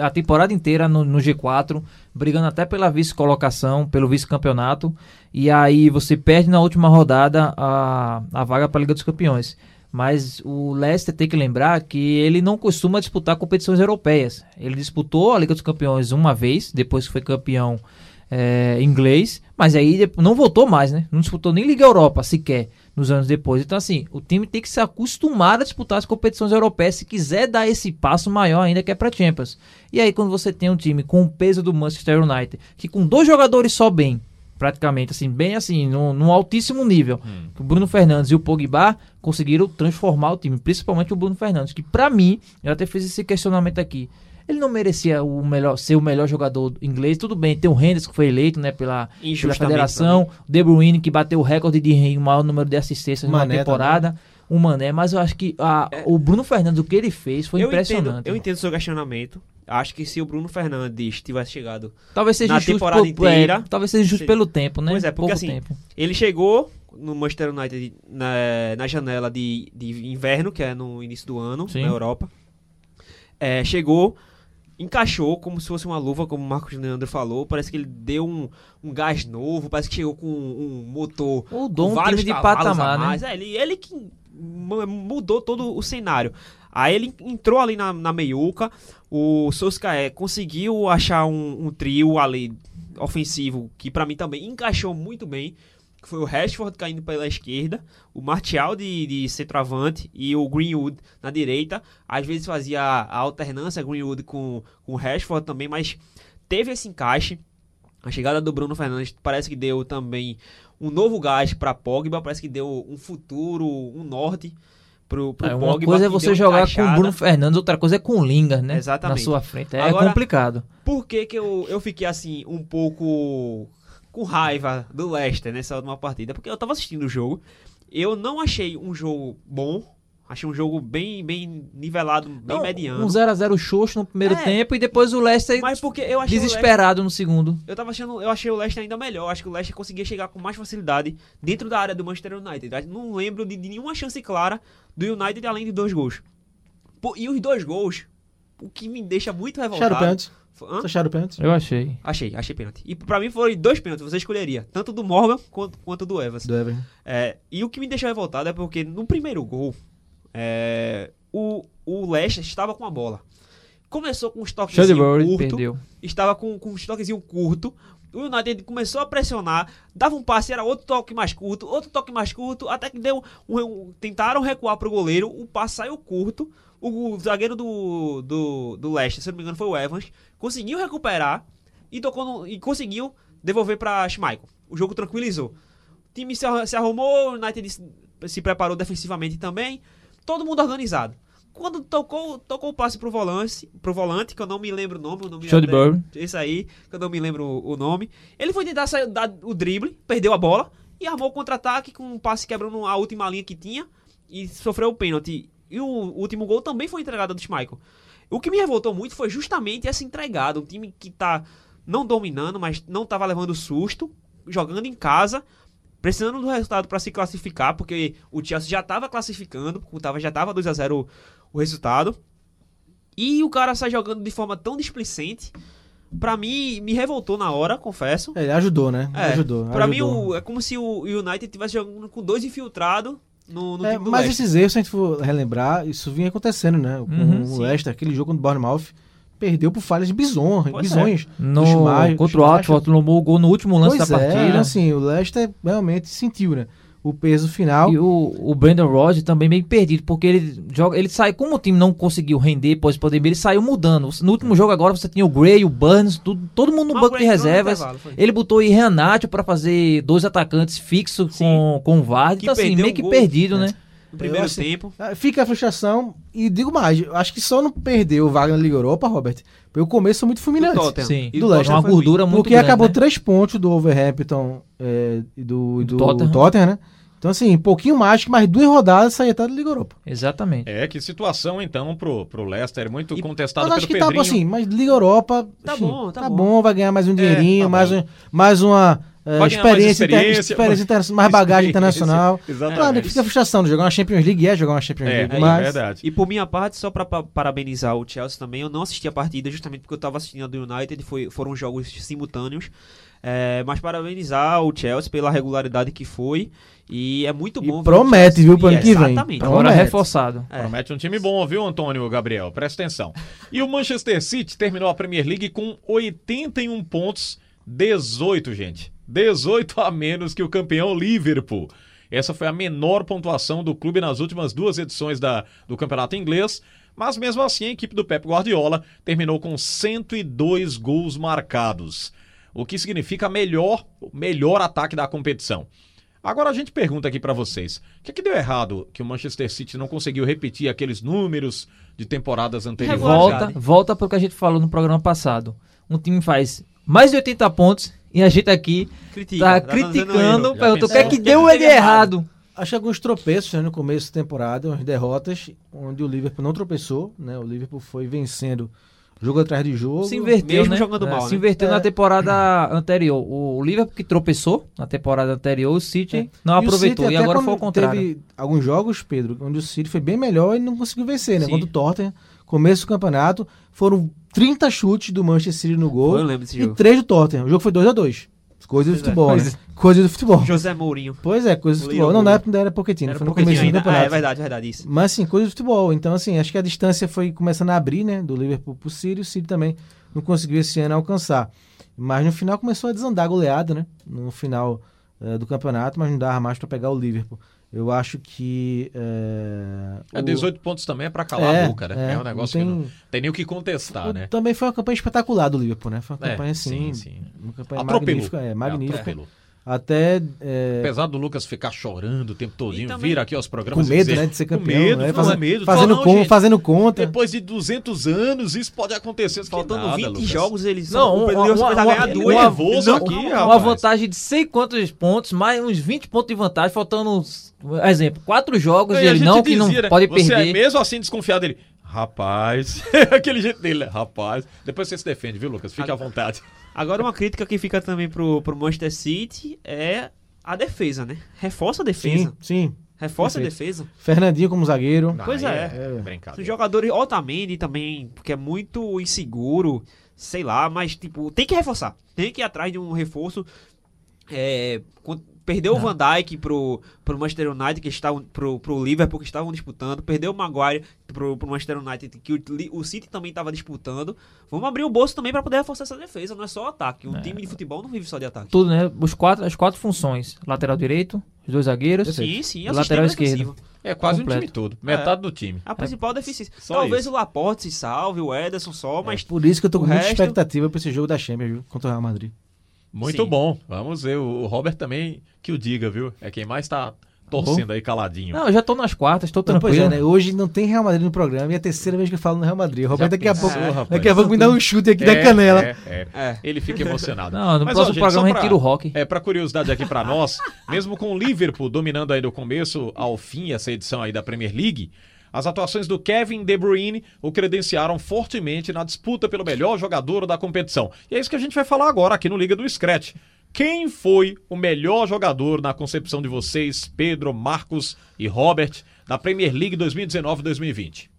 a temporada inteira no, no G4, brigando até pela vice-colocação, pelo vice-campeonato, e aí você perde na última rodada a, a vaga para a Liga dos Campeões. Mas o Leicester tem que lembrar que ele não costuma disputar competições europeias. Ele disputou a Liga dos Campeões uma vez, depois que foi campeão eh, inglês, mas aí não voltou mais, né? Não disputou nem Liga Europa sequer. nos anos depois. Então, assim, o time tem que se acostumar a disputar as competições europeias se quiser dar esse passo maior ainda que é para Champions. E aí, quando você tem um time com o peso do Manchester United, que com dois jogadores só bem, praticamente, assim, bem assim, num, num altíssimo nível, Hum. o Bruno Fernandes e o Pogba conseguiram transformar o time, principalmente o Bruno Fernandes, que pra mim, eu até fiz esse questionamento aqui, ele não merecia o melhor, ser o melhor jogador inglês. Tudo bem, tem o Henderson que foi eleito né, pela, pela federação, o De Bruyne que bateu o recorde de maior número de assistências numa Mané temporada, o Mané, mas eu acho que a- o Bruno Fernandes, o que ele fez foi É. eu impressionante. Entendo, eu entendo o seu questionamento. Acho que se o Bruno Fernandes tivesse chegado. Talvez seja na temporada por- inteira, é, talvez seja justo pelo tempo, né? Pois é, porque Pouco assim, tempo. Ele chegou no Manchester United na, na janela de, de inverno, que é no início do ano, Sim. na Europa. É, chegou, encaixou como se fosse uma luva, como o Marcos Leandro falou. Parece que ele deu um, um gás novo, parece que chegou com um motor Mudou com um vários time de patamar, né? É, ele, ele que mudou todo o cenário. Aí ele entrou ali na, na meiuca, o Solskjaer conseguiu achar um, um trio ali ofensivo que pra mim também encaixou muito bem, foi o Rashford caindo pela esquerda, o Martial de, de centroavante e o Greenwood na direita. Às vezes fazia a alternância Greenwood com, com o Rashford também, mas teve esse encaixe. A chegada do Bruno Fernandes parece que deu também um novo gás para Pogba, parece que deu um futuro, um norte pro, pro É, uma Pogba. coisa é você jogar com encaixada. o Bruno Fernandes, outra coisa é com o Lingard, né? Exatamente. Na sua frente. É Agora- complicado. Por que, que eu, eu fiquei assim, um pouco com raiva do Leicester nessa última partida? Porque eu tava assistindo o jogo, eu não achei um jogo bom, achei um jogo bem, bem nivelado, bem Não, mediano. Um 0x0 xoxo no primeiro É. tempo e depois o Leicester Mas porque eu achei o Leicester, desesperado no segundo. eu tava achando, eu achei o Leicester ainda melhor, acho que o Leicester conseguia chegar com mais facilidade dentro da área do Manchester United. Eu não lembro de, de nenhuma chance clara do United além de dois gols. Pô, e os dois gols, o que me deixa muito revoltado... pênalti? Você acharam pênalti? Eu achei. Achei, achei pênalti. E pra mim foram dois pênaltis, você escolheria. Tanto do Morgan quanto, quanto do Evans. Do Everton. É, e o que me deixou revoltado é porque no primeiro gol, é, o, o Leicester estava com a bola. Começou com um toquezinho Shadowbury curto. perdeu. Estava com, com um toquezinho curto. O United começou a pressionar, dava um passe, era outro toque mais curto, outro toque mais curto, até que deu um, um- tentaram recuar pro goleiro, o passe saiu curto. O, zagueiro do, do, do Leicester, se não me engano, foi o Evans, conseguiu recuperar e, tocou no- e conseguiu devolver para Schmeichel. O jogo tranquilizou. O time se, se arrumou, o United se, se preparou defensivamente também. Todo mundo organizado. Quando tocou, tocou o passe pro volante, pro volante, que eu não me lembro o nome, o nome Shadowbury. esse aí, que eu não me lembro o, o nome. Ele foi tentar sair, dar o drible, perdeu a bola e armou o contra-ataque com um passe quebrando a última linha que tinha e sofreu o pênalti. E o último gol também foi entregado do Schmeichel. O que me revoltou muito foi justamente essa entregada. Um time que tá não dominando, mas não tava levando susto, jogando em casa, precisando do resultado para se classificar, porque o Chelsea já tava classificando, o tava, já tava 2 a 0 o resultado. E o cara sai jogando de forma tão displicente. Pra mim, me revoltou na hora, confesso. É, ele ajudou, né? É, ajudou. Pra mim, o- é como se o United tivesse jogando com dois infiltrados no, no É, mas Leicester. esses erros, se a gente for relembrar, isso vinha acontecendo, né? Com Uhum, o. Leicester, aquele jogo contra o Bournemouth, perdeu por falhas bizon, Pois é. bizonhos. No, Schumacher- contra o. Watford, tomou o gol no último lance Pois da é, partida. assim, o Leicester realmente sentiu, né? O peso final. E o, o Brandon Rodgers também meio perdido, porque ele joga, ele sai, como o time não conseguiu render pós pandemia, ele saiu mudando. No último jogo agora você tinha o Gray, o Burns, tudo, todo mundo no Mas o banco de reservas. Ele botou o Renato pra fazer dois atacantes fixos com, com o Vardy. Então assim, meio um que gol. perdido, É. né? No primeiro Eu tempo. Ah, Fica a frustração. E digo mais, eu acho que só não perdeu o Wagner na Liga Europa, Robert, porque o começo foi muito fulminante. Do Tottenham. Sim. E Do Leicester uma gordura muito Porque grande, acabou né? três pontos do Overhampton é, e do, e Do do Tottenham. Tottenham. né? Então, assim, um pouquinho mais, que mais duas rodadas saía até da Liga Europa. Exatamente. É, que situação então pro, pro Leicester, muito E- contestado Mas acho pelo que tá Pedrinho. assim, mas Liga Europa. Tá enfim, bom, tá tá bom. bom, vai ganhar mais um dinheirinho, tá mais, bom. um, mais uma é, mais experiência, inter- experiência, inter- mais bagagem internacional. exatamente. Claro, que fica a frustração de jogar uma Champions League, é jogar uma Champions É, League, é mas verdade. E por minha parte, só pra pa- parabenizar o Chelsea também, eu não assisti a partida justamente porque eu tava assistindo a do United, foi, foram jogos simultâneos. É, mas parabenizar o Chelsea pela regularidade que foi. E é muito bom promete, viu, pro ano que vem. Exatamente. Agora reforçado. É. Promete um time bom, viu, Antônio Gabriel? Presta atenção. E o Manchester City terminou a Premier League com 81 pontos, 18, gente. 18 a menos que o campeão Liverpool. Essa foi a menor pontuação do clube nas últimas duas edições da, do campeonato inglês. Mas mesmo assim, a equipe do Pep Guardiola terminou com 102 gols marcados, o que significa melhor, melhor ataque da competição. Agora a gente pergunta aqui para vocês: o que, é que deu errado que o Manchester City não conseguiu repetir aqueles números de temporadas anteriores? Volta, volta para o que a gente falou no programa passado. Um time faz mais de 80 pontos e a gente aqui Critica, tá tá criticando, perguntou o que é que deu que é errado. Acho que alguns tropeços né, no começo da temporada, umas derrotas, onde o Liverpool não tropeçou, né? O Liverpool foi vencendo jogo atrás de jogo. Se inverteu, Mesmo né? jogando É, mal, Se né? inverteu É. na temporada anterior. O Liverpool que tropeçou na temporada anterior, o City não É. E o aproveitou. City, E agora foi ao contrário. Teve alguns jogos, Pedro, onde o City foi bem melhor e não conseguiu vencer, né? Sim. Quando o Tottenham, começo do campeonato, foram 30 chutes do Manchester City no gol Foi, eu lembro desse e jogo. 3 do Tottenham. O jogo foi 2 a 2 Coisas do é. futebol, Pois né? Coisas do futebol. José Mourinho. Pois é, coisas do futebol. Não, na época ainda era Pochettino, Era foi no começo do ainda. Ah, campeonato. é verdade, é verdade, isso. Mas assim, coisas do futebol. Então, assim, acho que a distância foi começando a abrir, né? Do Liverpool pro City. O City também não conseguiu esse ano alcançar. Mas no final começou a desandar a goleada, né? No final eh, do campeonato, mas não dava mais para pegar o Liverpool. Eu acho que. eh, É, o- 18 pontos também é pra calar É, a boca, né? É, é, um negócio não que tem- não tem nem o que contestar, o- né? Também foi uma campanha espetacular do Liverpool, né? Foi uma É, campanha assim. sim, sim. Uma campanha Atropelou. magnífica. É, magnífica. Atropelou. Até. eh, Apesar do Lucas ficar chorando o tempo todinho, também- vir aqui aos com programas e medo, dizer, né? De ser com campeão. medo, né? com Faze- medo. Fazendo, Fala, não, gente, fazendo conta. Depois de 200 anos, isso pode acontecer. Que Faltando nada, 20 Lucas. jogos, eles Não, o uma- Liverpool uma- vai ganhar uma- duas. uma- nervoso não, aqui, uma rapaz. vantagem de sei quantos pontos, mais uns 20 pontos de vantagem, faltando uns, exemplo, quatro jogos, Não, e ele não, que dizia, não né? pode Você perder. é mesmo assim desconfiado dele. Rapaz, aquele jeito dele, né? rapaz. Depois você se defende, viu, Lucas? Fique à vontade. Agora, uma crítica que fica também pro, pro Manchester City é a defesa, né? Reforça a defesa. Sim, sim. Reforça Perfeito. a defesa. Fernandinho como zagueiro. Pois Aí é. É. Os jogadores, Otamendi também, porque é muito inseguro, sei lá, mas tipo, tem que reforçar. Tem que ir atrás de um reforço. É, perdeu o Van Dijk pro, pro Manchester United, que estavam pro, pro Liverpool, que estavam disputando. Perdeu o Maguire pro, pro Manchester United, que o, o City também estava disputando. Vamos abrir o bolso também para poder reforçar essa defesa, não é só ataque. Um time de futebol não vive só de ataque. Tudo, né? Os quatro, as quatro funções. Lateral direito, os dois zagueiros. Sim, sim, é o lateral esquerdo. É quase Completo. um time todo. Metade do time. A principal deficiência. Só Talvez isso. o Laporte se salve, o Ederson só, mas Por isso que eu tô com muita resto- expectativa pra esse jogo da Champions, viu? Contra o Real Madrid. Muito Sim. bom. Vamos ver. O Robert também que o diga, viu? É quem mais tá torcendo aí caladinho. Não, eu já tô nas quartas, tô Não, pois tranquilo. é, né? Hoje não tem Real Madrid no programa e é a terceira vez que eu falo no Real Madrid. O Roberto daqui a pouco, rapaz? daqui a pouco me dá um chute aqui da É, canela. É, é. É. Ele fica emocionado. Não, no Mas, ó, próximo gente, programa a gente pra- tira o rock. É, pra curiosidade aqui pra nós, mesmo com o Liverpool dominando aí do começo ao fim essa edição aí da Premier League, as atuações do Kevin De Bruyne o credenciaram fortemente na disputa pelo melhor jogador da competição. E é isso que a gente vai falar agora aqui no Liga do Scratch. Quem foi o melhor jogador na concepção de vocês, Pedro, Marcos e Robert, da Premier League 2019-2020?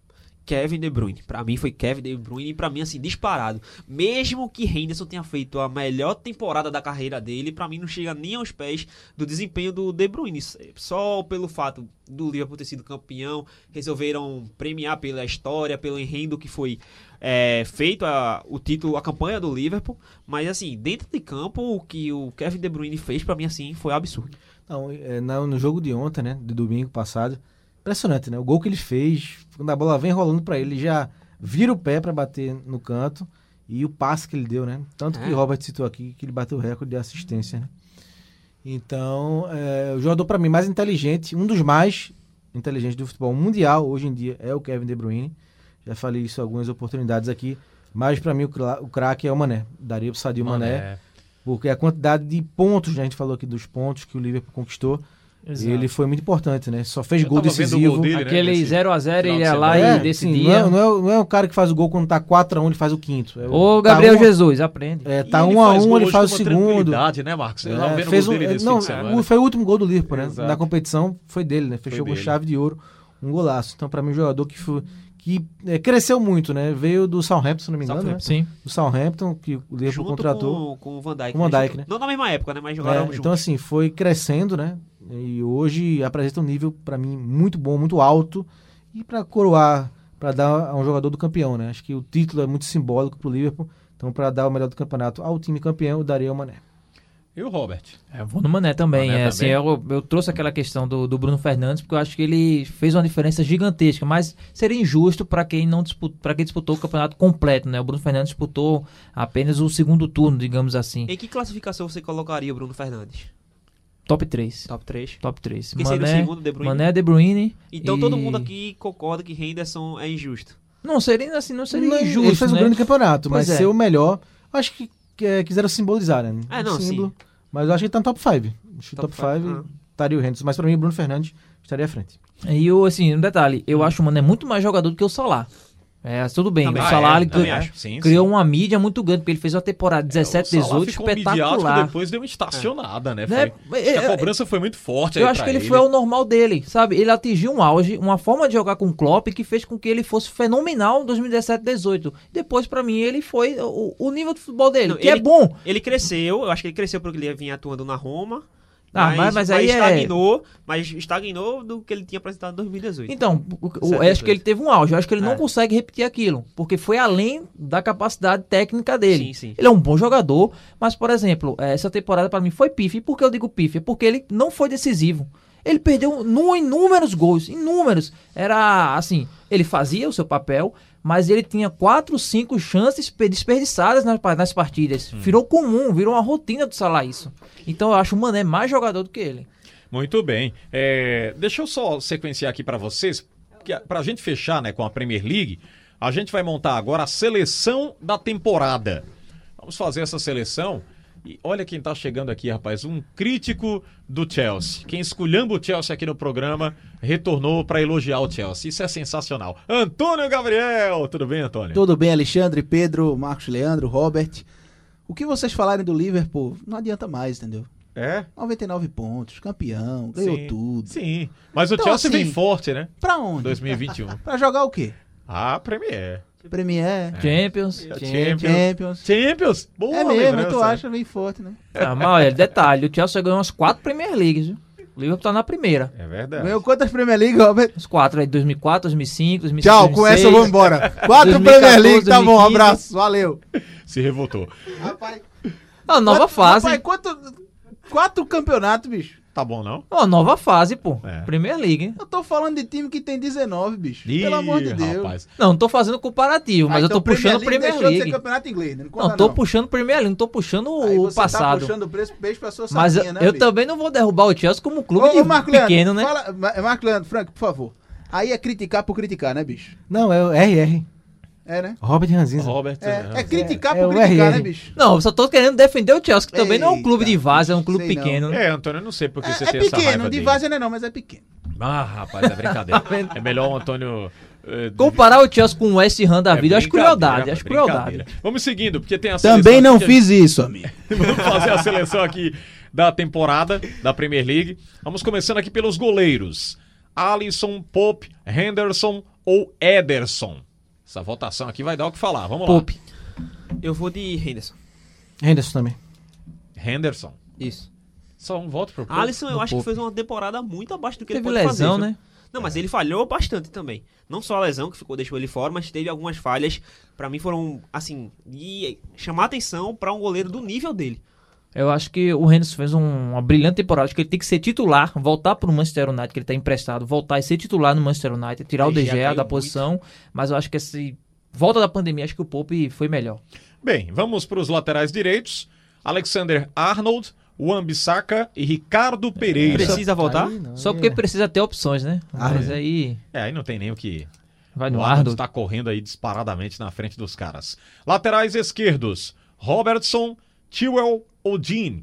Kevin De Bruyne. Pra mim foi Kevin De Bruyne e pra mim assim disparado. Mesmo que Henderson tenha feito a melhor temporada da carreira dele, pra mim não chega nem aos pés do desempenho do De Bruyne. Só pelo fato do Liverpool ter sido campeão, resolveram premiar pela história, pelo enredo que foi é, feito a, o título, a campanha do Liverpool. Mas assim, dentro de campo, o que o Kevin De Bruyne fez pra mim assim foi absurdo. Não, é, na- no jogo de ontem, né? De domingo passado. Impressionante, né? O gol que ele fez, quando a bola vem rolando pra ele, ele já vira o pé pra bater no canto. E o passe que ele deu, né? Tanto que É. o Robert citou aqui que ele bateu o recorde de assistência, né? Então, é, o jogador pra mim mais inteligente, um dos mais inteligentes do futebol mundial hoje em dia é o Kevin De Bruyne. Já falei isso algumas oportunidades aqui. Mas pra mim o, cra- o craque é o Mané. Daria pro Sadio Mané. Porque a quantidade de pontos, né, a gente falou aqui dos pontos que o Liverpool conquistou, ele foi muito importante, né? Só fez Eu gol decisivo. gol dele, né, Aquele nesse 0x0 final ele ia lá semana. e É, decidia. sim, não, é, não, é, não é o cara que faz o gol quando tá 4x1, ele faz o quinto. É, Ô, tá Gabriel um- Jesus, aprende. É, tá ele 1 a faz 1 gol ele faz o segundo. né, Marcos? Eu É, fez um- é, não, fim de semana. o- foi o último gol do Liverpool, né? Exato. Na competição foi dele, né? Fechou com dele. chave de ouro, um golaço. Então, pra mim, um jogador que, foi, que é, cresceu muito, né? Veio do Southampton, se não me engano, né? Sim. Do Southampton, que o Liverpool Junto contratou. com, com o Van Dijk. Com o Van né? Dijk, né? Não na mesma época, né? Mas É, jogaram juntos. então, assim, foi crescendo, né? E hoje apresenta um nível, pra mim, muito bom, muito alto. E pra coroar, pra dar a um jogador do campeão, né? Acho que o título é muito simbólico pro Liverpool. Então, pra dar o melhor do campeonato ao time campeão, eu daria o Mané. E o Robert? É, eu vou no Mané também. Mané é, assim, também? eu, eu trouxe aquela questão do, do Bruno Fernandes, porque eu acho que ele fez uma diferença gigantesca, mas seria injusto para quem não disputou, para quem disputou o campeonato completo, né? O Bruno Fernandes disputou apenas o segundo turno, digamos assim. Em que classificação você colocaria o Bruno Fernandes? Top 3. Top 3? Top 3. Quem seria o Mané, segundo, De Bruyne? Mané, De Bruyne. Então e- todo mundo aqui concorda que Henderson é injusto. Não seria assim, não seria Não, injusto, ele fez um né? grande campeonato, Pois mas é. ser o melhor, acho que, é, quiseram simbolizar, né? É, não, símbolo. sim. Mas eu acho que ele tá no top 5. Acho que Top top 5 five, ah. estaria o Henderson. Mas pra mim, o Bruno Fernandes estaria à frente. E eu, assim, um detalhe, eu acho o Mané muito mais jogador do que o Salah. É, tudo bem, Também. o Salah é, ele também cri- acho. Sim, criou sim. uma mídia muito grande, porque ele fez uma temporada 17, É, o Salah 18 ficou midiático, espetacular. depois deu uma estacionada, né? Né? Foi- que a É, cobrança foi muito forte Eu acho que ele, foi ao normal dele, sabe? Ele atingiu um auge, uma forma de jogar com o Klopp que fez com que ele fosse fenomenal em 2017, 18. Depois, pra mim, ele foi o, o nível de futebol dele, Não, que é ele- bom. Ele cresceu, eu acho que ele cresceu porque ele vinha atuando na Roma. Ah, mas- mas aí é- estagnou, mas estagnou do que ele tinha apresentado em 2018. Então, o- acho que ele teve um auge. Eu acho que ele É. não consegue repetir aquilo. Porque foi além da capacidade técnica dele. Sim, sim. Ele é um bom jogador, mas, por exemplo, eh, essa temporada pra mim foi pífia. E por que eu digo pífia? Porque ele não foi decisivo. Ele perdeu inúmeros gols, inúmeros. Era assim, ele fazia o seu papel, mas ele tinha quatro, cinco chances pe- desperdiçadas nas, nas partidas. Virou comum, virou uma rotina do Salah isso. Então eu acho o Mané mais jogador do que ele. Muito bem. É, deixa eu só sequenciar aqui pra vocês, que a- gente fechar né, com a Premier League, a gente vai montar agora a seleção da temporada. Vamos fazer essa seleção. E olha quem tá chegando aqui, rapaz. Um crítico do Chelsea. Quem esculhamba o Chelsea aqui no programa retornou pra elogiar o Chelsea. Isso é sensacional. Antônio Gabriel! Tudo bem, Antônio? Tudo bem, Alexandre, Pedro, Marcos Leandro, Robert. O que vocês falarem do Liverpool não adianta mais, entendeu? É? 99 pontos, campeão, ganhou Sim. tudo. Sim. Mas o Então, Chelsea vem assim, forte, né? Pra onde? 2021. Pra jogar o quê? Ah, Premier. Premier, Champions. Champions. Champions. Champions? Boa É mesmo, lembrança. tu acha bem forte, né? Ah, mas olha, detalhe, o Chelsea ganhou umas quatro Premier Leagues, viu? O Liverpool tá na primeira. É verdade. Ganhou quantas Premier League, Robert? Os quatro aí, 2004, 2005, 2006, Tchau, com essa eu vou embora. Quatro 2014, Premier League, tá bom, 2015. abraço, valeu. Se revoltou. Rapaz, nova quanto- fase. Rapaz, quanto... Quatro campeonatos, bicho. Tá bom, não? Uma nova fase, pô. É. Premier League. hein? Eu tô falando de time que tem 19, bicho. Ih, Pelo amor de Deus. rapaz. Não, não tô fazendo comparativo, mas Ah, eu então tô puxando Premier Premier deixou de League. ser campeoto inglês, né? Não, conta Não, tô puxando Premier League, não tô puxando Aí o você passado. Tá puxando o preço, beijo pra sua mas eu, né, eu também não vou derrubar o Chelsea como um clube Ô, de ô, Marco Leandro, pequeno, né? Fala, Ma- Marco Leandro, Franco, por favor. Aí é criticar por criticar, né, bicho? Não, é o RR. É, né? Robert Ranzinza. Robert. É, é criticar É, por é criticar, RR. né, bicho? Não, eu só tô querendo defender o Chelsea, que também não é um clube de Eita, vaza, é um clube não. pequeno. né? É, Antônio, eu não sei porque É, você é tem essa raiva pequeno, de vaza não é não, mas é pequeno. Ah, rapaz, é brincadeira. é melhor o Antônio... eh, Comparar o Chelsea com o West Ham da é vida, eu acho crueldade, acho brincadeira. crueldade. Vamos seguindo, porque tem a seleção Também não fiz isso, amigo. Vamos fazer a seleção aqui da temporada da Premier League. Vamos começando aqui pelos goleiros. Alisson, Pope, Henderson ou Ederson? Essa votação aqui vai dar o que falar. Vamos lá. Pope. Eu vou de Henderson. Henderson também. Henderson. Isso. Só um voto pro Pope. Alisson, eu No acho que Pope. fez uma temporada muito abaixo do que Teve ele pode lesão, fazer. né? Não, mas ele falhou bastante também. Não só a lesão que ficou deixou ele fora, mas teve algumas falhas. Pra mim foram assim de chamar atenção pra um goleiro do nível dele. Eu acho que o Henderson fez um- uma brilhante temporada. Acho que ele tem que ser titular, voltar pro Manchester United, que ele tá emprestado, voltar e ser titular no Manchester United, tirar o De Gea da muito. posição. Mas eu acho que esse volta da pandemia, acho que o Pope foi melhor. Bem, vamos para os laterais direitos. Alexander Arnold, Wan-Bissaka e Ricardo Pereira. Precisa voltar? Aí não, Só porque é- precisa ter opções, né? Ah, Mas é. aí É, aí não tem nem o que... vai o no Arnold Arnold. está correndo aí disparadamente na frente dos caras. Laterais esquerdos. Robertson, Chilwell ou Dean?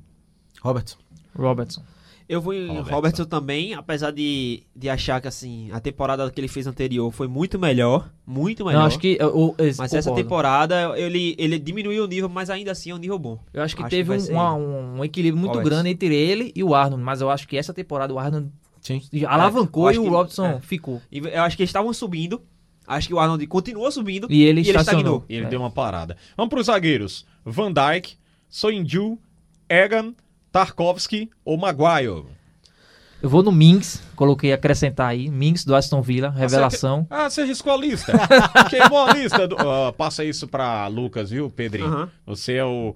Robertson. Robertson. Eu vou em Robertson. Robertson também, apesar de, de achar que assim, a temporada que ele fez anterior foi muito melhor. Muito melhor. Não, acho que. Eu, eu- eu Mas essa temporada ele, ele diminuiu o nível, mas ainda assim é um nível bom. Eu acho que Acho que teve vai um, um- um equilíbrio muito Robertson. grande entre ele e o Arnold. Mas eu acho que essa temporada o Arnold Sim. alavancou eu e o que- Robertson é. ficou. E eu acho que eles estavam subindo. Acho que o Arnold continuou subindo. E ele ele estacionou. estagnou. E ele É. deu uma parada. Vamos para os zagueiros. Van Dijk, Soinju, Egan, Tarkovsky ou Maguire? Eu vou no Mings, coloquei acrescentar aí. Mings do Aston Villa, revelação. Ah, você riscou a lista. Queimou a lista. do- Ó, passa isso para Lucas, viu, Pedrinho? Aham. Você é o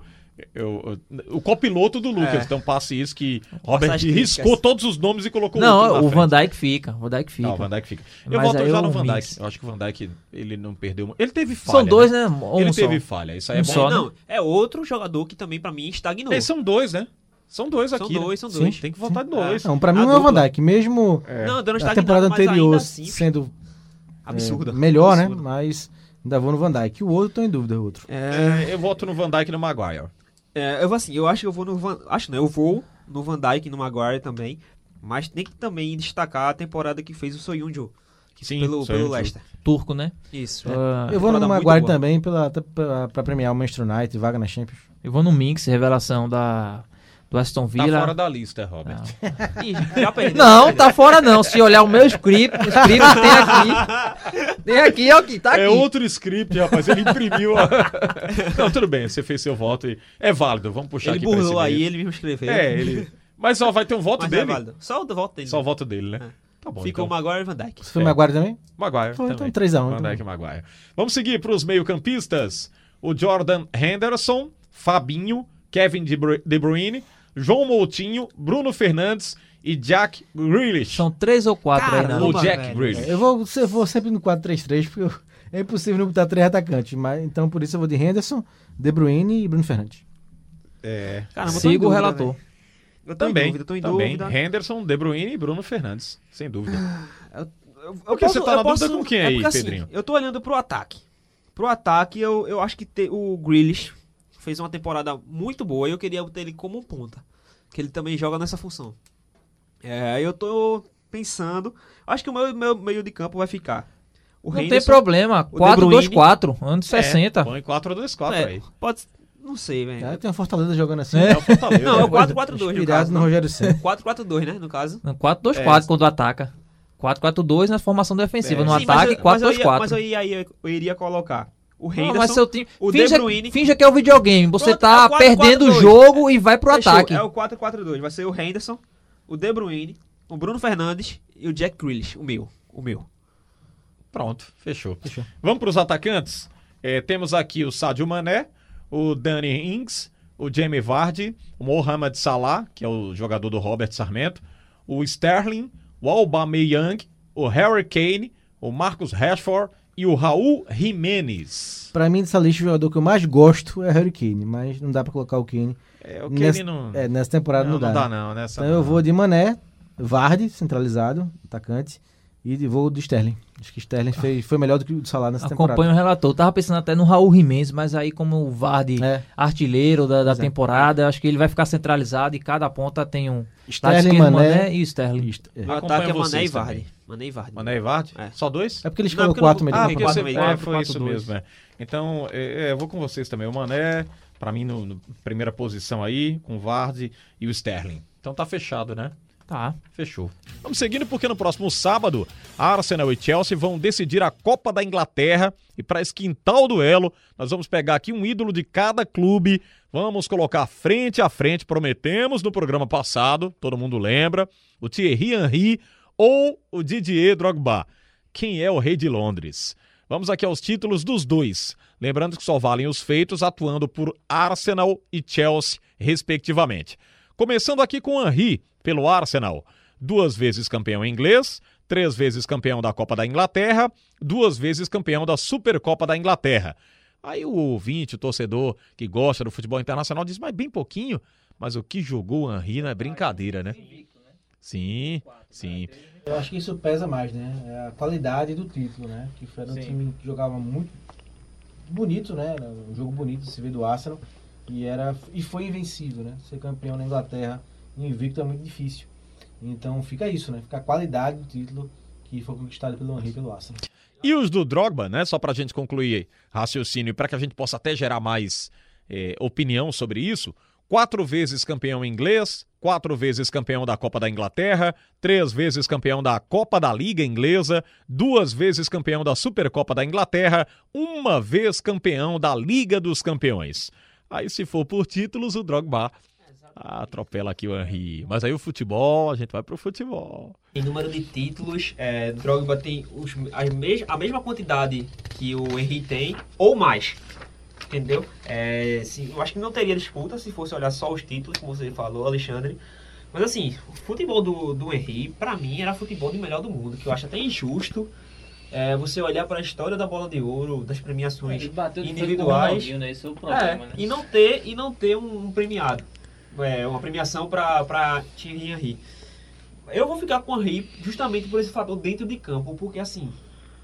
Eu, eu- o copiloto do Lucas, É. então passe isso que Robert riscou críticas. todos os nomes e colocou Não, o. Van Dijk fica. O Van Dijk fica. Não, o Van Dijk fica. Eu Mas voto aí já no Van. Minks. Eu acho que o Van Dijk, ele não perdeu... Ele teve falha, São dois, né? né? Um ele só. teve falha, isso aí é Um bom. só, né? Não, é outro jogador que também pra mim estagnou. Eles são dois, né? São dois São aqui. dois, né? são dois. Tem que votar de dois. Não, pra mim A não é o Van. Dijk. Mesmo Não, dando na estagnado, temporada ainda anterior assim, sendo absurda. é, melhor, né? Absurda. Mas ainda vou no Van Dijk. O outro, tô em dúvida, o outro. É, É, eu voto no Van Dijk e no Maguire. É, eu vou assim, eu acho que eu vou no Van, acho não, eu vou no Van Dijk no Maguire também, mas tem que também destacar a temporada que fez o Soyuncu, que Sim, pelo, Soyuncu. pelo Leicester. Turco, né? Isso. Ah, eu vou no Maguire também pela, pra premiar o Manchester United, vaga na Champions. Eu vou no Minx, revelação da, do Aston Tá Villa. fora da lista, Robert. Ih, já perdeu. Não, tá fora não. Se olhar o meu script, o script tem aqui. Tem aqui, ó, aqui, tá aqui. É outro script, rapaz. Ele imprimiu. a- Não, tudo bem. Você fez seu voto e é válido. Vamos puxar Ele aqui esse burlou aí, ele mesmo escreveu. É, ele. Mas só vai ter um voto Mas dele. é válido. Só o voto dele. Só o voto dele, né? Tá bom. Ficou o então. Maguire e Van Dijk. Você foi É. Maguire também? Maguire. Foi, também. então 3x1. Van Dijk e Maguire. Vamos seguir para os meio-campistas. O Jordan Henderson, Fabinho, Kevin De Bruyne, João Moutinho, Bruno Fernandes e Jack Grealish. São três ou quatro aí, Caramba. não. o Jack velho. Grealish. Eu vou, eu vou sempre no 4-3-3, porque eu- é impossível não botar três atacantes. Mas, então, por isso eu vou de Henderson, De Bruyne e Bruno Fernandes. É, Caramba, eu tô em Siga o dúvida, relator. velho. Eu tô também. em dúvida, tô em também. dúvida. Henderson, De Bruyne e Bruno Fernandes. Sem dúvida. Eu, eu Por que você tá na dúvida com quem é aí, porque, assim, Pedrinho? eu tô olhando pro ataque. Pro ataque, eu, eu acho que te- o Grealish fez uma temporada muito boa e eu queria ter ele como um ponta. Que ele também joga nessa função. É, eu tô pensando. Acho que o meu, meu meio de campo vai ficar. O Não tem Henderson- problema. De Bruyne. 4-2-4, anos 60. É, põe 4-2-4 É, aí. pode. Não sei, velho. É, tem o Fortaleza jogando assim. É o Fortaleza. Não, é o né? 4-4-2 no Inspirado caso. no não? Rogério Senna. 4-4-2, né? No caso. Não, 4-2-4 É. quando ataca. 4-4-2 na formação defensiva. É. No Sim, mas ataque, eu- mas eu ia- 4-2-4. Mas eu, ia, eu iria colocar o Não, Henderson. mas seu time. o finja, De Bruyne- finja que é o videogame. Você Pronto, tá é o 4-4-2. perdendo o jogo e vai pro Fechou, ataque. É o 4-4-2. Vai ser o Henderson, o De Bruyne, o Bruno Fernandes e o Jack Grealish. O meu. O meu. Pronto, fechou. Vamos para os atacantes? É, temos aqui o Sadio Mané, o Danny Ings, o Jamie Vardy, o Mohamed Salah, que é o jogador do Robert Sarmento, o Sterling, o Aubameyang, o Harry Kane, o Marcus Rashford e o Raul Jimenez. Pra mim, dessa lista, o jogador que eu mais gosto é Harry Kane, mas não dá pra colocar o Kane. É, o Kane nessa, não... é, nessa temporada não, não, dá. não dá né? não, nessa Então eu não. vou de Mané, Vardy, centralizado, atacante, e vou de Sterling. Acho que Sterling fez, foi melhor do que o Salah nessa Acompanho temporada. o relator. Tava pensando até no Raul Jimenez, mas aí como o Vardy É. artilheiro da, da é. temporada, acho que ele vai ficar centralizado e cada ponta tem um... Sterling, esquerdo, Mané, e Sterling. É. O Acompanho ataque é Mané vocês e Vardy. Mané e Vardy. Mané e Vardy? É. Só dois? É porque ele Não, escolheu porque eu quatro não- Ah, quatro você- de é, foi quatro, isso dois. mesmo, é. Então, é, é, eu vou com vocês também. O Mané, pra mim, no, no primeira posição aí, com o Vardy e o Sterling. Então tá fechado, né? Tá. Fechou. Vamos seguindo porque no próximo sábado, Arsenal e Chelsea vão decidir a Copa da Inglaterra e para esquentar o duelo, nós vamos pegar aqui um ídolo de cada clube, vamos colocar frente a frente, prometemos no programa passado, todo mundo lembra, o Thierry Henry ou o Didier Drogba. Quem é o rei de Londres? Vamos aqui aos títulos dos dois. Lembrando que só valem os feitos atuando por Arsenal e Chelsea, respectivamente. Começando aqui com Henry, pelo Arsenal. Duas vezes campeão inglês, três vezes campeão da Copa da Inglaterra, duas vezes campeão da Supercopa da Inglaterra. Aí o ouvinte, o torcedor que gosta do futebol internacional diz, mas bem pouquinho. Mas o que jogou o Henry não é brincadeira, né? Sim, sim. Eu acho que isso pesa mais, né? É a qualidade do título, né? Que foi um Sim. time que jogava muito bonito, né? Era um jogo bonito de se ver do Arsenal. E, era, e foi invencível, né? Ser campeão na Inglaterra invicto é muito difícil. Então fica isso, né? Fica a qualidade do título que foi conquistado pelo Henry e pelo Arsenal. E os do Drogba, né? Só pra gente concluir raciocínio e para que a gente possa até gerar mais eh, opinião sobre isso. Quatro vezes campeão inglês, quatro vezes campeão da Copa da Inglaterra, três vezes campeão da Copa da Liga Inglesa, duas vezes campeão da Supercopa da Inglaterra, uma vez campeão da Liga dos Campeões. Aí, se for por títulos, o Drogba atropela aqui o Henry. Mas aí o futebol, a gente vai pro futebol. Em número de títulos, é, Drogba tem os, as mes- a mesma quantidade que o Henry tem, ou mais. entendeu? É, sim, eu acho que não teria disputa se fosse olhar só os títulos, como você falou, Alexandre. Mas assim, o futebol do, do Henry, pra mim, era futebol de melhor do mundo, que eu acho até injusto é, você olhar para a história da bola de ouro, das premiações o individuais né? É o problema, é, né? e não ter e não ter um, um premiado, é, uma premiação para Thierry Henry. Eu vou ficar com o Henry justamente por esse fator dentro de campo, porque assim,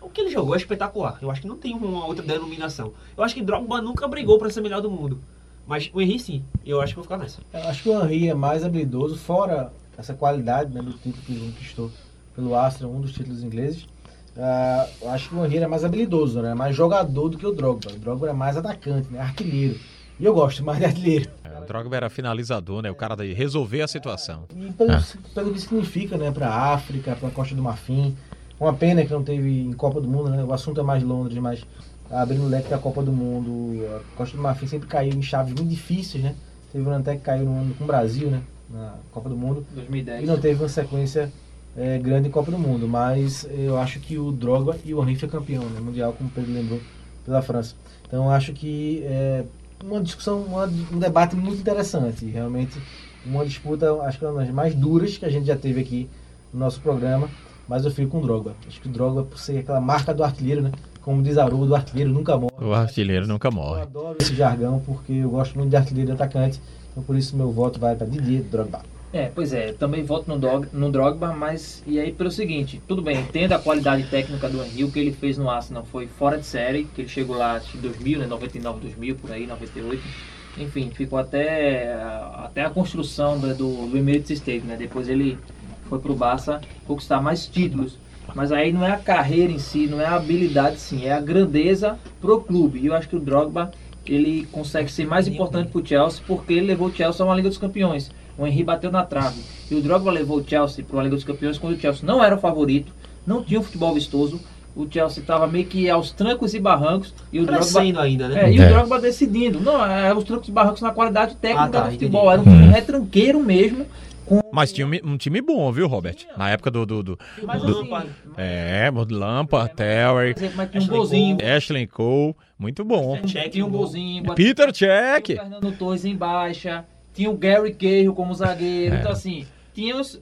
o que ele jogou é espetacular. Eu acho que não tem uma outra denominação. Eu acho que Drogba nunca brigou para ser melhor do mundo. Mas o Henry sim, eu acho que vou ficar nessa. Eu acho que o Henry é mais habilidoso, fora essa qualidade né, do título que ele conquistou pelo Aston, um dos títulos ingleses. Ah, eu acho que o Henry é mais habilidoso, né? mais jogador do que o Drogba. O Drogba é mais atacante, né? artilheiro. E eu gosto mais de artilheiro. É, o Drogba era finalizador, né? O cara de resolver a situação. E pelo, pelo que significa né, para a África, para a Costa do Marfim. Uma pena que não teve em Copa do Mundo, né? O assunto é mais Londres, mas abrindo o leque da Copa do Mundo. A Costa do Marfim sempre caiu em chaves muito difíceis, né? Teve um ano até que caiu no ano com o Brasil, né? Na Copa do Mundo. 2010. E não teve uma sequência é, grande em Copa do Mundo. Mas eu acho que o Drogba e o Henry foi campeão né, mundial, como o Pedro lembrou, pela França. Então eu acho que é uma discussão, uma- um debate muito interessante. Realmente uma disputa, acho que é uma das mais duras que a gente já teve aqui no nosso programa. Mas eu fico com o Drogba. Acho que o Drogba, por ser aquela marca do artilheiro, né? Como diz Aruba, do artilheiro nunca morre. O artilheiro nunca Eu morre. adoro esse jargão porque eu gosto muito de artilheiro e atacante. Então por isso meu voto vai para Didier Drogba. É, pois é, também voto no, Dog, no Drogba, mas e aí pelo seguinte, tudo bem, entendo a qualidade técnica do Henry, o que ele fez no Arsenal foi fora de série, que ele chegou lá em 2000, né, 99, 2000, por aí, 98, enfim, ficou até, até a construção do, do, do Emirates Stadium, né, depois ele foi pro Barça conquistar mais títulos, mas aí não é a carreira em si, não é a habilidade sim, é a grandeza pro clube, e eu acho que o Drogba, ele consegue ser mais importante pro Chelsea, porque ele levou o Chelsea a uma Liga dos Campeões, o Henry bateu na trave. E o Drogba levou o Chelsea para uma Liga dos Campeões quando o Chelsea não era o favorito, não tinha um futebol vistoso. O Chelsea estava meio que aos trancos e barrancos. E o Drogba, Crescendo ainda, né? é, e É. o Drogba decidindo. Não, é os trancos e barrancos na qualidade técnica Ah, tá, do futebol. entendi. Era um time retranqueiro mesmo. Com... Mas tinha um, um time bom, viu, Robert? Na época do. do, do- Mas do- assim, é, Lampard, Terry, mas tinha um Ashley golzinho. Ashley Cole. Muito bom. Tinha um golzinho. Peter Check. o Fernando Torres em baixa. Tinha o Gary Cahill como zagueiro. É. Então assim, tinha os,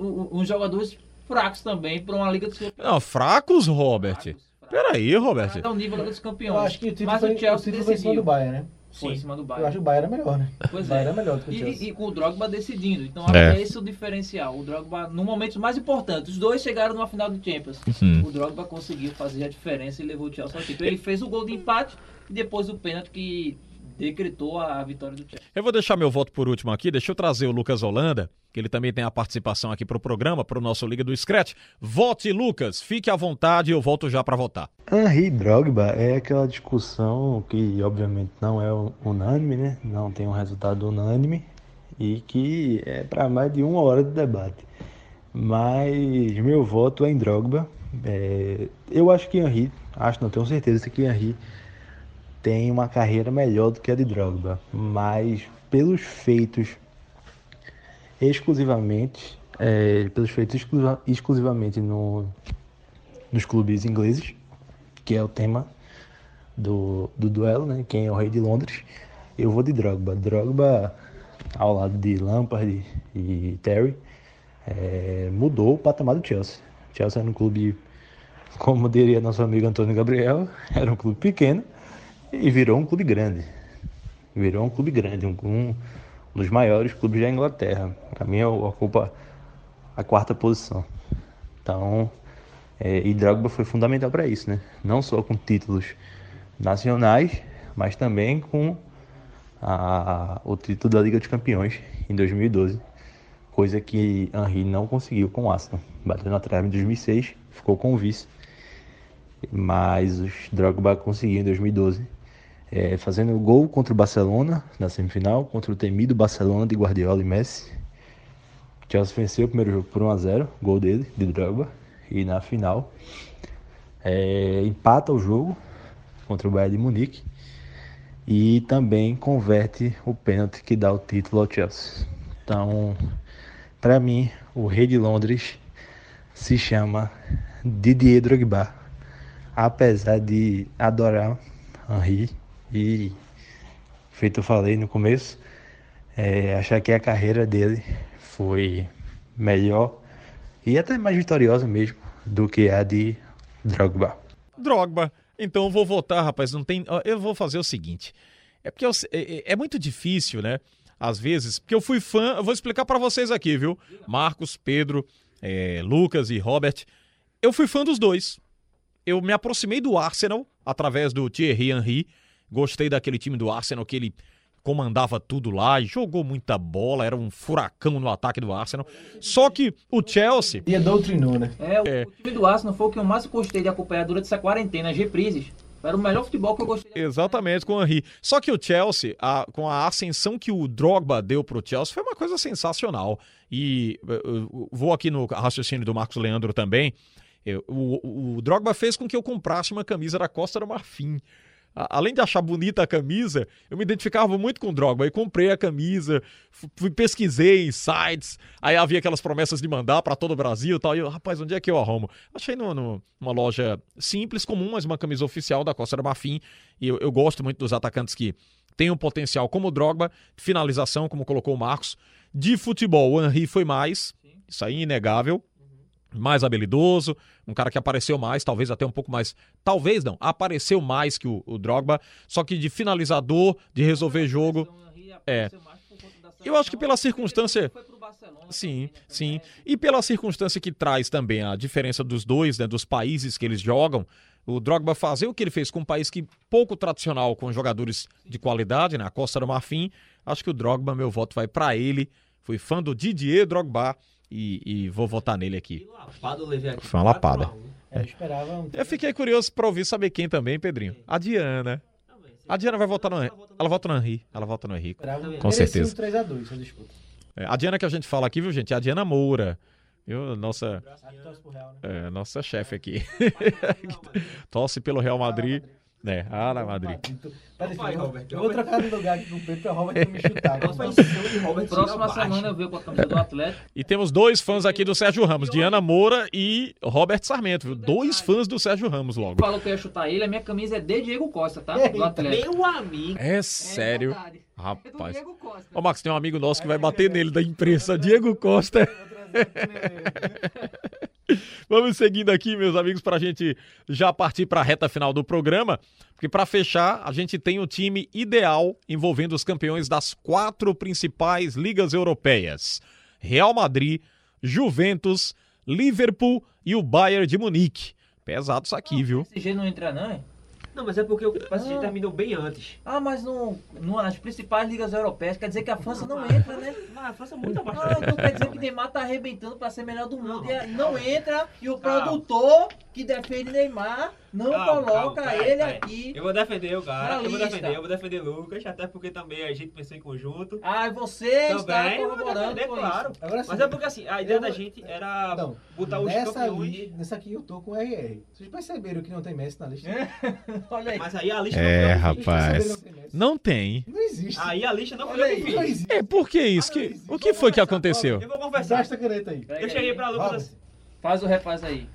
jogadores fracos também para uma Liga dos Campeões. Não, fracos, Robert. Peraí, Robert. Até o nível da Liga dos Campeões. Eu acho que o título Mas foi, o Chelsea o título foi em cima decidiu. do Bayern, né? Foi em cima do Eu Bayern. acho que o Bayern era melhor, né? Pois o Bayern é. era melhor do que o Chelsea. E, e com o Drogba decidindo. Então É. acho que é esse o diferencial. O Drogba, no momento mais importante, os dois chegaram numa final do Champions. Uhum. O Drogba conseguiu fazer a diferença e levou o Chelsea ao título. Ele fez o gol de empate e depois o pênalti que decretou a vitória do Chelsea. Eu vou deixar meu voto por último aqui. Deixa eu trazer o Lucas Holanda, que ele também tem a participação aqui pro programa, pro nosso Liga do Scratch. Vote, Lucas. Fique à vontade, eu volto já pra votar. Henry e Drogba é aquela discussão que obviamente não é unânime, né? Não tem um resultado unânime e que é para mais de uma hora de debate. Mas meu voto é em Drogba. É, eu acho que Henry, acho não tenho certeza que Henry tem uma carreira melhor do que a de Drogba, mas pelos feitos exclusivamente, é, pelos feitos exclusiva- exclusivamente no, nos clubes ingleses, que é o tema do, do duelo, né? Quem é o rei de Londres? Eu vou de Drogba. Drogba, ao lado de Lampard e Terry, é, mudou o patamar do Chelsea. Chelsea era um clube, como diria nosso amigo Antônio Gabriel, era um clube pequeno e virou um clube grande. Virou um clube grande, um, um dos maiores clubes da Inglaterra. Para mim, ocupa a quarta posição. Então, é, e Drogba foi fundamental para isso, né? Não só com títulos nacionais, mas também com a- o título da Liga dos Campeões em 2012, coisa que Henry não conseguiu com o Arsenal. Bateu na trave em 2006, ficou com o vice, mas os Drogba conseguiu em 2012, é, fazendo gol contra o Barcelona na semifinal, contra o temido Barcelona de Guardiola e Messi. Chelsea venceu o primeiro jogo por 1 a 0, gol dele, de Drogba, e na final é, empata o jogo contra o Bayern de Munique e também converte o pênalti que dá o título ao Chelsea. Então, para mim, o rei de Londres se chama Didier Drogba, apesar de adorar Henry e feito eu falei no começo, é, achar que a carreira dele foi melhor e até mais vitoriosa mesmo do que a de Drogba. Drogba. Então eu vou votar, rapaz. Não tem. Eu vou fazer o seguinte. É porque eu- é, é- é muito difícil, né? Às vezes, porque eu fui fã. Eu vou explicar pra vocês aqui, viu? Marcos, Pedro, é, Lucas e Robert. Eu fui fã dos dois. Eu me aproximei do Arsenal através do Thierry Henry. Gostei daquele time do Arsenal que ele comandava tudo lá, jogou muita bola, era um furacão no ataque do Arsenal. Só que o Chelsea E doutrinou, né? É, o, o time do Arsenal foi o que eu mais gostei de acompanhar durante essa quarentena, as reprises. Era o melhor futebol que eu gostei. Exatamente, com o Henry. Só que o Chelsea, a- com a ascensão que o Drogba deu pro Chelsea, foi uma coisa sensacional. E eh, eu vou aqui no raciocínio do Marcos Leandro também. Eu- o, o Drogba fez com que eu comprasse uma camisa da Costa do Marfim. Além de achar bonita a camisa, eu me identificava muito com o Drogba. E comprei a camisa, fu- fui, pesquisei em sites, aí havia aquelas promessas de mandar para todo o Brasil e tal. E eu, rapaz, onde é que eu arrumo? Achei no- no- numa loja simples, comum, mas uma camisa oficial da Costa do Marfim. E eu, eu gosto muito dos atacantes que têm um potencial como o Drogba, finalização, como colocou o Marcos. De futebol, o Henry foi mais, isso aí é inegável mais habilidoso, um cara que apareceu mais, talvez até um pouco mais, talvez não, apareceu mais que o, o Drogba, só que de finalizador, de resolver jogo, é. Eu acho que pela circunstância, sim, sim, e pela circunstância que traz também a diferença dos dois, né, dos países que eles jogam, o Drogba fazer o que ele fez com um país que pouco tradicional com jogadores de qualidade, né, a Costa do Marfim, acho que o Drogba, meu voto vai pra ele. Fui fã do Didier Drogba e, e vou votar nele aqui. Lapada eu levei aqui. Foi uma lapada. 4 a 1. Eu um fiquei curioso pra ouvir saber quem também, Pedrinho. A Diana. A Diana vai votar no Ela vota no Henry. Ela vota no Henrique. um- Com certeza. 3x2 essa disputa. É, a Diana que a gente fala aqui, viu, gente? É a Diana Moura. Viu? Nossa, né? é, nossa chefe aqui. Torce pelo Real Madrid. Né? Ah, na Madrid. Peraí, Vai, eu, Robert, eu vou Robert. trocar de lugar aqui com o Pedro pra Robert pra me chutar. Próxima semana eu venho com a camisa do Atlético. E temos dois fãs aqui do Sérgio Ramos, Diana Moura e Robert Sarmento, viu? Dois fãs do Sérgio Ramos logo. Falou que eu ia chutar ele, a minha camisa é de Diego Costa, tá? Do Atlético. Meu amigo. É sério? É do Rapaz. Diego Costa. Ô, Max, tem um amigo nosso que vai bater nele da imprensa, Diego Costa. Vamos seguindo aqui, meus amigos, para a gente já partir para a reta final do programa, porque para fechar, a gente tem o time ideal envolvendo os campeões das quatro principais ligas europeias: Real Madrid, Juventus, Liverpool e o Bayern de Munique. Pesado isso aqui, viu? PSG não entra, não, é? Não, mas é porque o PSG terminou bem antes. Ah, mas no, no, nas principais ligas europeias quer dizer que a França não entra, né? Mas a França é muito abaixo. Ah, então quer dizer que Neymar tá arrebentando pra ser melhor do mundo. e não entra e o produtor que defende Neymar não Calma, coloca calma, ele peraí. aqui. Eu vou defender o cara, eu vou lista. defender, eu vou defender Lucas, até porque também a gente pensou em conjunto. Ah, você está Também, vou corroborando defender, com claro. isso. Agora sim. Mas é porque assim, a ideia Eu da vou- gente era Não, botar os nessa, campeões. ali, nessa aqui eu tô com o RR. Vocês perceberam que não tem Messi na lista? Olha aí. Mas aí a lista É, o rapaz. Não tem? Não existe. Aí a lista não foi não existe. É, por que isso? Que, o que foi que aconteceu? Eu vou conversar. A caneta aí. Eu cheguei pra Lucas assim. Faz o refaz aí.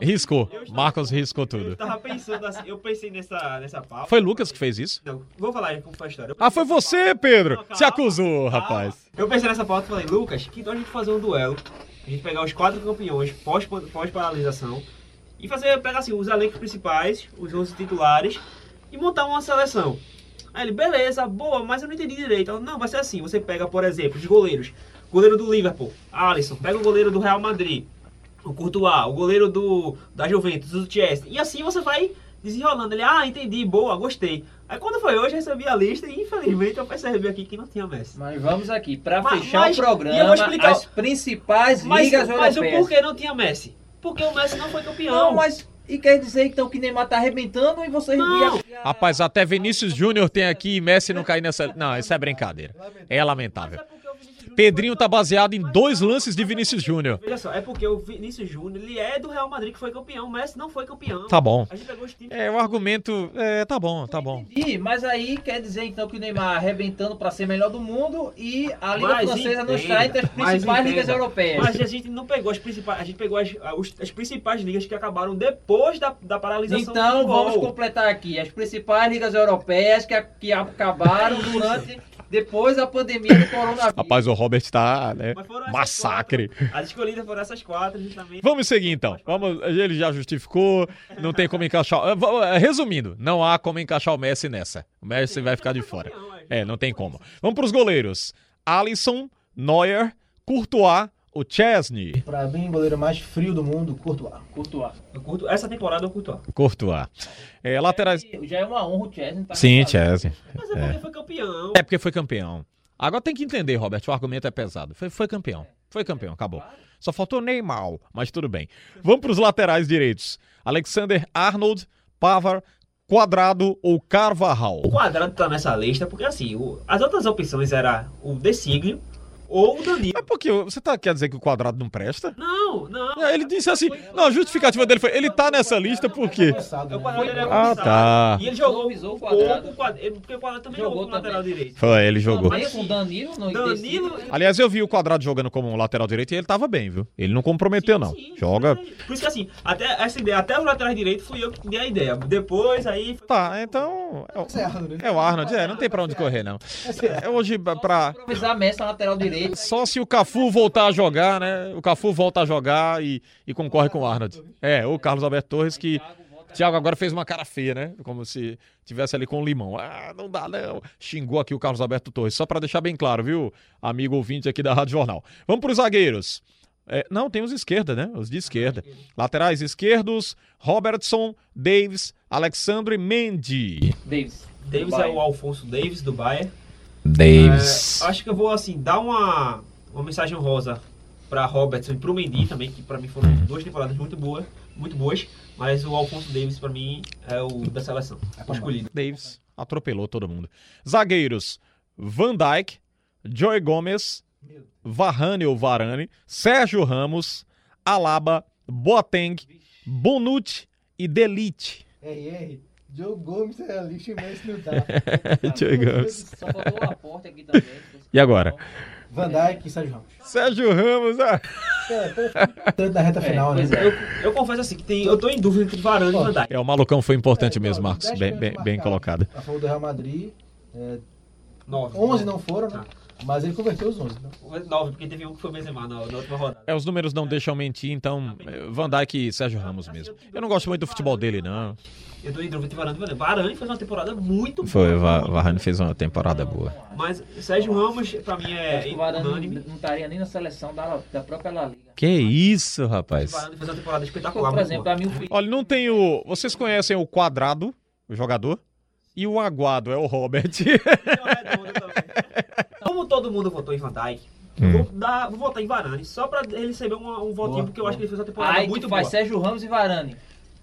Riscou. Eu Marcos riscou Eu tudo. tava pensando assim, eu pensei nessa, nessa pauta. Foi Lucas que fez isso? Não, vou falar como foi a história. Eu Ah, foi você. Pedro. Não, calma, Se acusou, rapaz. Eu pensei nessa pauta e falei, Lucas, que então a gente fazer um duelo. A gente pegar os quatro campeões pós- pós-paralisação e fazer, pegar assim, os elencos principais, os 11 titulares e montar uma seleção. Aí ele, beleza, boa, mas eu não entendi direito. Ela, não, vai ser assim, você pega, por exemplo, os goleiros. Goleiro do Liverpool, Alisson. Pega o goleiro do Real Madrid, o Courtois. O goleiro do, da Juventus, o Chelsea. E assim você vai desenrolando. Ele, ah, entendi, boa, gostei. Aí quando foi hoje, recebi a lista e infelizmente eu percebi aqui que não tinha Messi. Mas vamos aqui, pra Mas- fechar mas- o e eu vou programa, explicar- as principais Mas, ligas mas o europeias. porquê não tinha Messi? Porque o Messi não foi campeão. Não, mas e quer dizer então que Neymar tá arrebentando e vocês Não. via- Rapaz, até Vinícius Júnior tem aqui e Messi não cair nessa. Não, isso é brincadeira. É lamentável. Pedrinho tá baseado em dois lances de Vinícius Júnior. Veja só, é porque o Vinícius Júnior, ele é do Real Madrid que foi campeão, o Messi não foi campeão. Tá bom. A gente pegou os times. É, o argumento. É, tá bom, tá bom. Ih, mas aí quer dizer então que o Neymar arrebentando pra ser melhor do mundo e a Liga Mas Francesa não está entre as principais ligas europeias. Mas a gente não pegou as principais, a gente pegou as, as, as principais ligas que acabaram depois da, da paralisação Então vamos completar aqui as principais ligas europeias que, que acabaram durante depois da pandemia do coronavírus. Rapaz, o Robert tá, né? Massacre. quatro. As escolhidas foram essas quatro, justamente. Vamos seguir então. Vamos, ele já justificou, não tem como encaixar. Va- ah, Resumindo, não há como encaixar o Messi nessa. O Messi vai ficar de fora. É, não tem como. Vamos pros goleiros. Alisson, Neuer, Courtois, o Chesney. Pra mim, o goleiro mais frio do mundo, Courtois. Courtois. Eu curto, essa temporada eu curto. Courtois. É, laterais. Já é uma honra o Chesney tá Sim. Chesney. Mas é porque foi campeão. É porque foi campeão. Agora tem que entender, Robert, o argumento é pesado. Foi, foi campeão. Foi campeão, acabou. Só faltou Neymar, mas tudo bem. Vamos para os laterais direitos. Alexander Arnold, Pavar, Quadrado ou Carvajal? O quadrado tá nessa lista porque assim, o- as outras opções era o De Siglio ou o Danilo. É porque você tá, quer dizer que o Quadrado não presta? Não, não. Ele disse assim, não, a justificativa dele foi, ele tá nessa lista por quê? O né? Ah, tá. E ele jogou o Quadrado. porque o quadrado também Jogou jogou, como lateral direito. Foi, ele jogou. Também com Danilo no Danilo. Aliás, eu vi o Quadrado jogando como lateral direito e ele tava bem, viu? Ele não comprometeu, não. Sim, Joga. Por isso que assim, até essa ideia, até os laterais direitos fui eu que dei a ideia. Depois aí. foi- Tá, então. É o, é Arnold, né? é o Arnold, é, não tem pra onde correr, não. Esse é hoje pra. Improvisar Messi na lateral Só se o Cafu voltar a jogar, né? O Cafu volta a jogar e, e concorre com o Arnold. É, o Carlos Alberto Torres que. Thiago agora fez uma cara feia, né? Como se tivesse ali com limão. Ah, não dá não. Xingou aqui o Carlos Alberto Torres. Só pra deixar bem claro, viu? Amigo ouvinte aqui da Rádio Jornal. Vamos pros zagueiros. É, não, tem os esquerda, né? Os de esquerda. Laterais esquerdos, Robertson, Davis, Alexandre Mendy. Davis. Davis é o Alfonso Davis do Bayern. Davis. É, acho que eu vou assim dar uma, uma mensagem rosa para Robertson e pro Mendy também, que para mim foram duas temporadas muito boas, muito boas, mas o Alfonso Davis para mim é o da seleção, o escolhido. Davis atropelou todo mundo. Zagueiros: Van Dijk, Joy Gomes, Varane ou Varane, Sérgio Ramos, Alaba, Boateng, Bonucci e Delite. RR, Joe Gomes é a lista e Messi não tá. Joy Gomes. Só faltou o aporte aqui também. E agora? Van Dijk e Sérgio Ramos. Sérgio Ramos, ah. É, tanto da reta final, né? é. Eu, eu confesso assim que tem, eu tô em dúvida entre Varane e Van Dijk. É, o malucão foi importante É, mesmo, ó, Marcos. 10 Bem, bem, bem colocado. A favor do Real Madrid. é, Nove. 11 não foram, né? Mas ele converteu os 11. Né? Nove, porque teve um que foi o Benzema na, na última rodada. É, os números não deixam mentir, então é, Van Dijk e Sérgio Ramos mesmo. Eu não gosto muito do futebol dele, não. Eu tô entre Varane e. Varane fez uma temporada muito Foi, boa. Va- Varane fez uma temporada boa. Mas Sérgio Ramos, pra mim, é Acho que o Varane não, estaria nem na seleção da, da própria La Liga. Que isso, rapaz. Varane fez uma temporada Por, espetacular. por exemplo, pra mim o Olha, não tem o. Vocês conhecem o Quadrado, o jogador? E o Aguado, é o Robert. Como todo mundo votou em Van Dijk, Hum. vou, dar, vou votar em Varane, só pra ele receber uma- um votinho, Boa, porque eu acho que ele fez uma temporada Aí muito boa. Sérgio Ramos e Varane.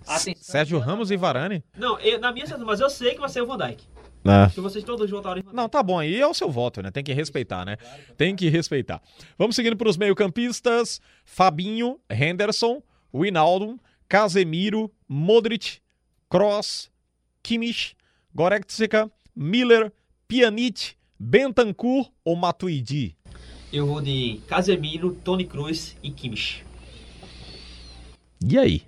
Atenção. Sérgio Ramos e Varane? Não, eu- na minha certeza, mas eu sei que vai ser o Van Dijk. Não. Se vocês todos votarem em Van Dijk. Não, tá bom, aí é o seu voto, né? Tem que respeitar, né? Tem que respeitar. Vamos seguindo para os meio-campistas: Fabinho, Henderson, Winaldo, Casemiro, Modric, Kroos, Kimmich, Goretzka, Miller, Pjanic, Bentancur ou Matuidi? Eu vou de Casemiro, Tony Cruz e Kimmich. E aí?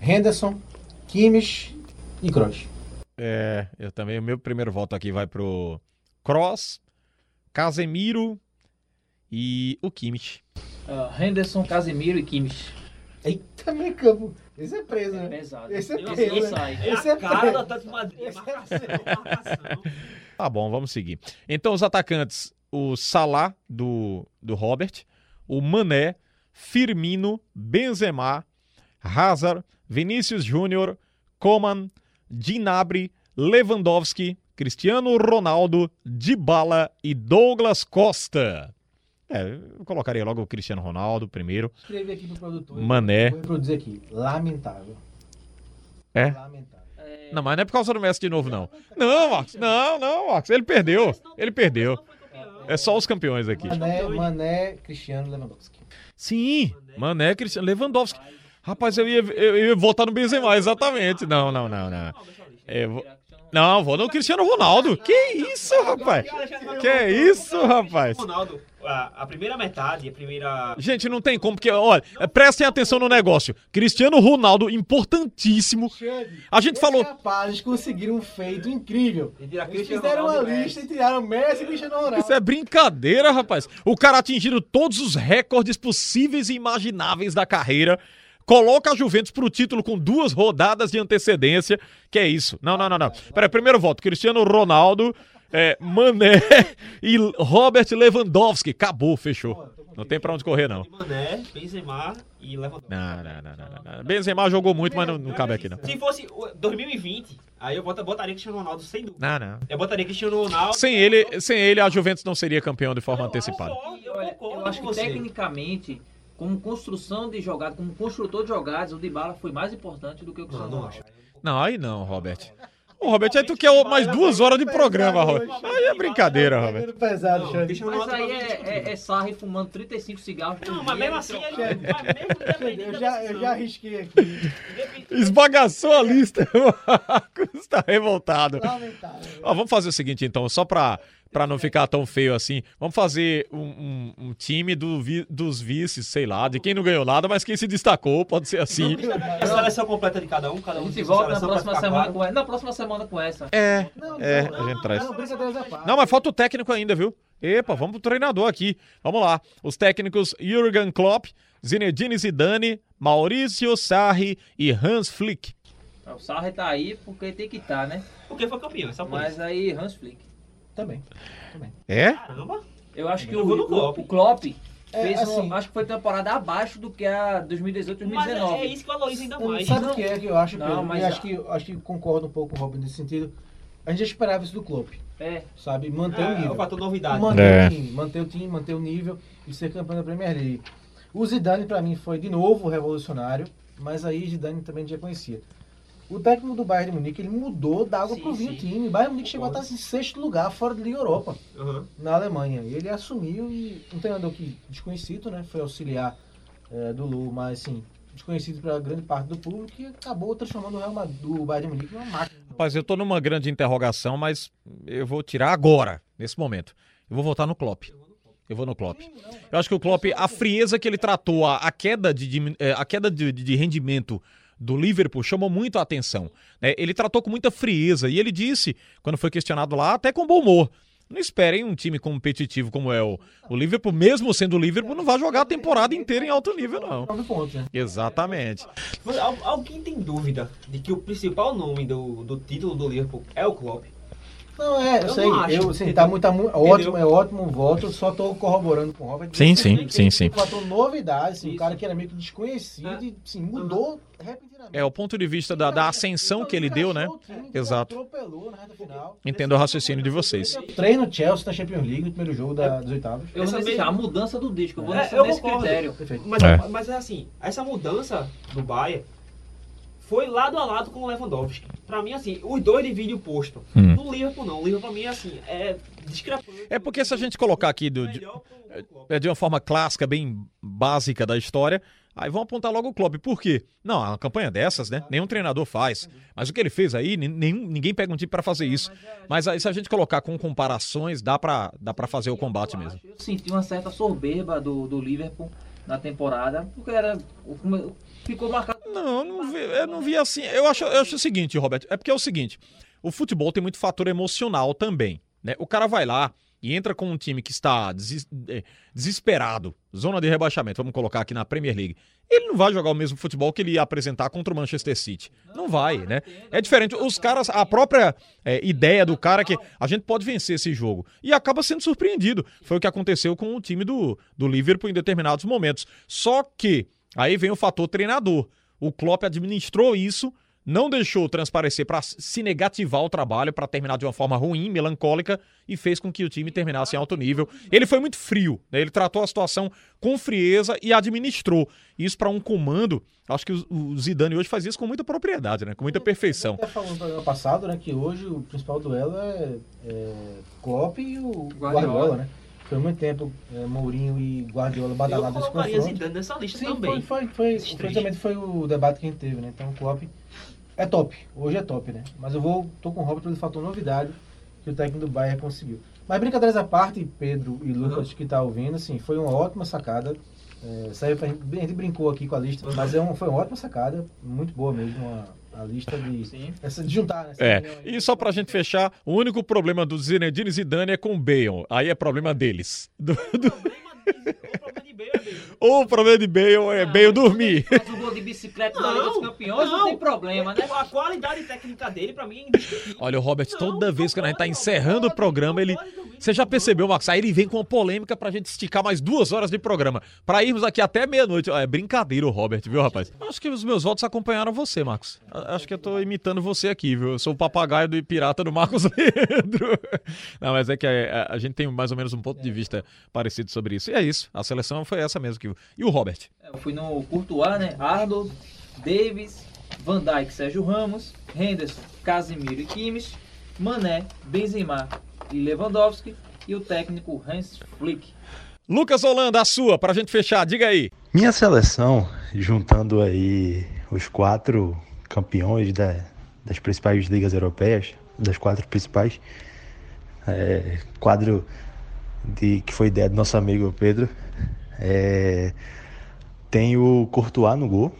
Henderson, Kimmich e Kroos. É, eu também, o meu primeiro voto aqui vai pro Cross, Casemiro e o Kimmich. Ah, Henderson, Casemiro e Kimmich. Eita, meio campo. Esse é preso, É né? pesado. Esse é preso, né? sai. É Esse a é cara preso. de Madrid. Esse é Marcação. Tá bom, vamos seguir. Então, os atacantes, o Salah, do, do Robert, o Mané, Firmino, Benzema, Hazard, Vinícius Júnior, Coman, Gnabry, Lewandowski, Cristiano Ronaldo, Dybala e Douglas Costa. É, eu colocaria logo o Cristiano Ronaldo primeiro. Escrevi aqui pro produtor. Mané. Vou reproduzir aqui. Lamentável. É? Lamentável. É, Não, mas não é por causa do Messi de novo, não. Não, Marcos. Não, não, Marcos. Ele perdeu. Ele perdeu. É só os campeões aqui. Mané, Mané, Cristiano Lewandowski. Sim, Mané, Cristiano Lewandowski. Rapaz, eu ia, eu ia votar no Benzema, exatamente. Não, não, não, não. Eu vou- Não, vou no Cristiano Ronaldo. Que isso, rapaz? Que isso, rapaz? Ronaldo, a, a primeira metade, a primeira. Gente, não tem como, porque, olha, prestem atenção no negócio. Cristiano Ronaldo, importantíssimo. A gente falou. Rapazes conseguiram um feito incrível. Eles fizeram uma Ronaldo e lista e tiraram Messi e Cristiano Ronaldo. Isso é brincadeira, rapaz. O cara atingindo todos os recordes possíveis e imagináveis da carreira. Coloca a Juventus pro título com duas rodadas de antecedência. Que é isso? Não, não, não, não. Peraí, primeiro voto: Cristiano Ronaldo, é, Mané e Robert Lewandowski. Acabou, fechou. Não tem pra onde correr, não. Mané, Benzema e Lewandowski. Não, não, não, não, não, não. Benzema jogou muito, mas não, não cabe aqui, não. Se fosse o 2020, aí eu bota- botaria Cristiano Ronaldo sem dúvida. Não, não. Eu botaria Cristiano Ronaldo. Sem ele, sem ele, a Juventus não seria campeão de forma antecipada. Eu eu acho que tecnicamente, como construção de jogada, como construtor de jogadas, o Dybala foi mais importante do que o Cristiano Ronaldo. Não, aí não, Robert. Ô, Robert, aí tu quer mais duas horas de programa, Robert. Aí é brincadeira, Robert. pesado, Não, Xande. Cristiano Mas aí é, é, é Sarri fumando 35 cigarros por Não, mas mesmo assim, ele, Eu já, eu já arrisquei aqui. Esbagaçou a lista. O Marcos tá revoltado. Lamentável. Ó, vamos fazer o seguinte, então, só pra, pra não ficar tão feio assim. Vamos fazer um, um- um time do vi- dos vices, sei lá, de quem não ganhou nada, mas quem se destacou, pode ser assim. A seleção completa de cada um, cada A um gente tem sua volta na próxima semana claro. com essa. Na próxima semana com essa. É, Não, é, não, a gente traz. Não, parte. Não, mas falta o técnico ainda, viu? Epa, vamos pro treinador aqui. Vamos lá. Os técnicos Jürgen Klopp, Zinedine Zidane, Maurício Sarri e Hans Flick. O Sarri tá aí porque tem que estar, né? Porque foi campeão, é só por Mas isso. aí, Hans Flick. Também. É? Caramba. Eu acho que o, o, Klopp. o Klopp É, fez assim- uma, acho que foi temporada abaixo do que a 2018, Mas é, 2019. é isso que valoriza ainda mais. Sabe o que é que eu acho, Não, Pedro? mas acho que, acho que concordo um pouco com o Robin nesse sentido. A gente já esperava isso do Klopp, É. sabe? Manter o É, é nível. fator novidade. Manter É. o time, manter o time, manter o nível e ser campeão da Premier League. O Zidane, pra mim, foi de novo revolucionário, mas aí Zidane também já conhecia. O técnico do Bayern de Munique, ele mudou da água Sim, pro vinho o sim. time. O Bayern de Munique chegou a estar em sexto lugar fora da Liga Europa, Aham. na Alemanha. Ele assumiu e um treinador que desconhecido, né? Foi auxiliar eh, do Lu, mas assim, desconhecido para grande parte do público e acabou transformando o Real Madrid, do Bayern de Munique numa máquina. Rapaz, eu tô numa grande interrogação, mas eu vou tirar agora, nesse momento. Eu vou votar no Klopp. Eu vou no Klopp. Eu acho que o Klopp, a frieza que ele tratou, a, queda, de, eh, a queda de, de rendimento do Liverpool chamou muito a atenção. né? Ele tratou com muita frieza e ele disse, quando foi questionado lá, até com bom humor. Não esperem um time competitivo como é o, o Liverpool, mesmo sendo o Liverpool, não vai jogar a temporada inteira em alto nível, não. Pontos, né? Exatamente. Mas alguém tem dúvida de que o principal nome do, do título do Liverpool é o Klopp? Não, é, eu, Eu sei. não acho, eu, assim, entendeu? tá muito, tá mu- ótimo, é ótimo o voto, só tô corroborando com o Robert. Sim, sim, sim, sim. Fator novidade, assim, um cara que era meio que desconhecido É. e, assim, mudou repentinamente. É o ponto de vista da, da ascensão que ele deu, né? Exato. Atropelou na reta final. Entendo o raciocínio de vocês. Três no Chelsea na Champions League, no primeiro jogo da, dos oitavos. Eu vou nesse, mesma- a mudança do disco, eu vou É, nesse, eu nesse concordo. critério. Perfeito. Mas É. mas é assim, essa mudança do Bayern foi lado a lado com o Lewandowski. Pra mim, assim, os dois dividem o posto. Hum. No Liverpool, não. O Liverpool, pra mim, é assim, é discrepante. É porque se a gente colocar aqui do- de, Klopp. é de uma forma clássica, bem básica da história, aí vão apontar logo o Klopp. Por quê? Não, uma campanha dessas, né? Nenhum treinador faz. Mas o que ele fez aí, nenhum, ninguém pega um time pra fazer isso. Mas aí, se a gente colocar com comparações, dá pra, dá pra fazer o combate mesmo. Eu senti uma certa soberba do, do Liverpool na temporada, porque era. Ficou marcado. Não, eu não vi, eu não vi assim. Eu acho, eu acho o seguinte, Roberto, é porque é o seguinte, o futebol tem muito fator emocional também, né? O cara vai lá e entra com um time que está desis- eh, desesperado, zona de rebaixamento, vamos colocar aqui na Premier League. Ele não vai jogar o mesmo futebol que ele ia apresentar contra o Manchester City. Não vai, né? É diferente. Os caras, a própria eh, ideia do cara é que a gente pode vencer esse jogo. E acaba sendo surpreendido. Foi o que aconteceu com o time do, do Liverpool em determinados momentos. Só que Aí vem o fator treinador. O Klopp administrou isso, não deixou transparecer para se negativar o trabalho, para terminar de uma forma ruim, melancólica, e fez com que o time terminasse em alto nível. Ele foi muito frio, né? ele tratou a situação com frieza e administrou. Isso para um comando, acho que o Zidane hoje faz isso com muita propriedade, né? com muita perfeição. Até falando no programa passado, né, que hoje o principal duelo é, é Klopp e o Guardiola. Guardiola, né? Foi muito tempo é, Mourinho e Guardiola badalados colocaria confronto. Zidane nessa lista Sim, também. foi, foi, foi, justamente foi o debate que a gente teve, né? Então o Klopp é top, hoje é top, né? Mas eu vou, tô com o Robert pelo fator novidade que o técnico do Bayern conseguiu. Mas brincadeiras à parte, Pedro e Lucas que tá ouvindo, assim, foi uma ótima sacada. É, serve pra a gente brincou aqui com a lista, mas é um, foi uma ótima sacada, muito boa mesmo a, a lista de, essa, de juntar, né? É, e só pra gente fechar, o único problema do Zinedine Zidane é com o Bale. Aí é problema deles. Do- do- o problema de Bale é Bale dormir. Faz o gol de bicicleta da Liga dos Campeões, não, tem problema, né? A qualidade técnica dele, pra mim, é. Olha, o Robert, toda vez que a gente tá encerrando o programa, ele. Você já percebeu, Max? Aí ele vem com uma polêmica pra gente esticar mais duas horas de programa. Pra irmos aqui até meia-noite. É brincadeira o Robert, viu, rapaz? Acho que os meus votos acompanharam você, Marcos. A- Acho que eu tô imitando você aqui, viu? Eu sou o papagaio do pirata do Marcos Leandro. Não, mas é que a, a gente tem mais ou menos um ponto de vista parecido sobre isso. E é isso. A seleção foi essa mesmo. Que... E o Robert? Eu fui no Courtois, né? Arnold, Davis, Van Dijk, Sérgio Ramos, Henderson, Casemiro e Kimmich, Mané, Benzema e Lewandowski e o técnico Hans Flick. Lucas Holanda, a sua, pra gente fechar. Diga aí. Minha seleção, juntando aí os quatro campeões da- das principais ligas europeias, das quatro principais, é, quadro de, que foi ideia do nosso amigo Pedro, é, tem o Courtois no gol.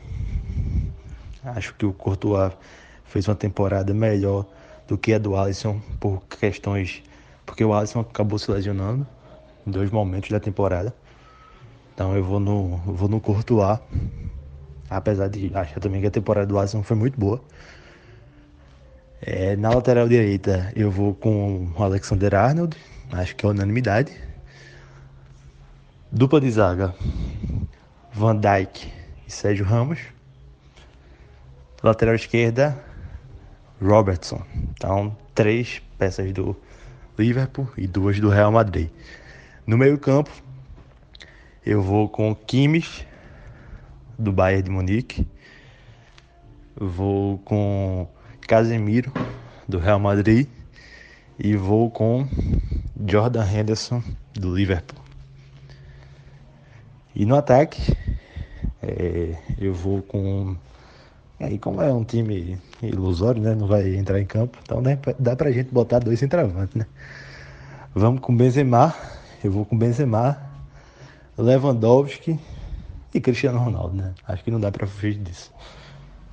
Acho que o Courtois fez uma temporada melhor do que a do Alisson por questões, porque o Alisson acabou se lesionando em dois momentos da temporada. Então eu vou no, vou no Courtois. Apesar de achar também que a temporada do Alisson foi muito boa. É, na lateral direita eu vou com o Alexander Arnold. Acho que é unanimidade. Dupla de zaga. Van Dijk e Sérgio Ramos. Lateral esquerda, Robertson. Então, três peças do Liverpool e duas do Real Madrid. No meio-campo, eu vou com Kimmich, do Bayern de Munique. Vou com Casemiro, do Real Madrid. E vou com Jordan Henderson, do Liverpool. E no ataque, é, eu vou com. Aí, como é um time ilusório, né? Não vai entrar em campo, então pra, dá pra gente botar dois centravantes, né? Vamos com Benzema. Eu vou com Benzema, Lewandowski e Cristiano Ronaldo, né? Acho que não dá pra fugir disso.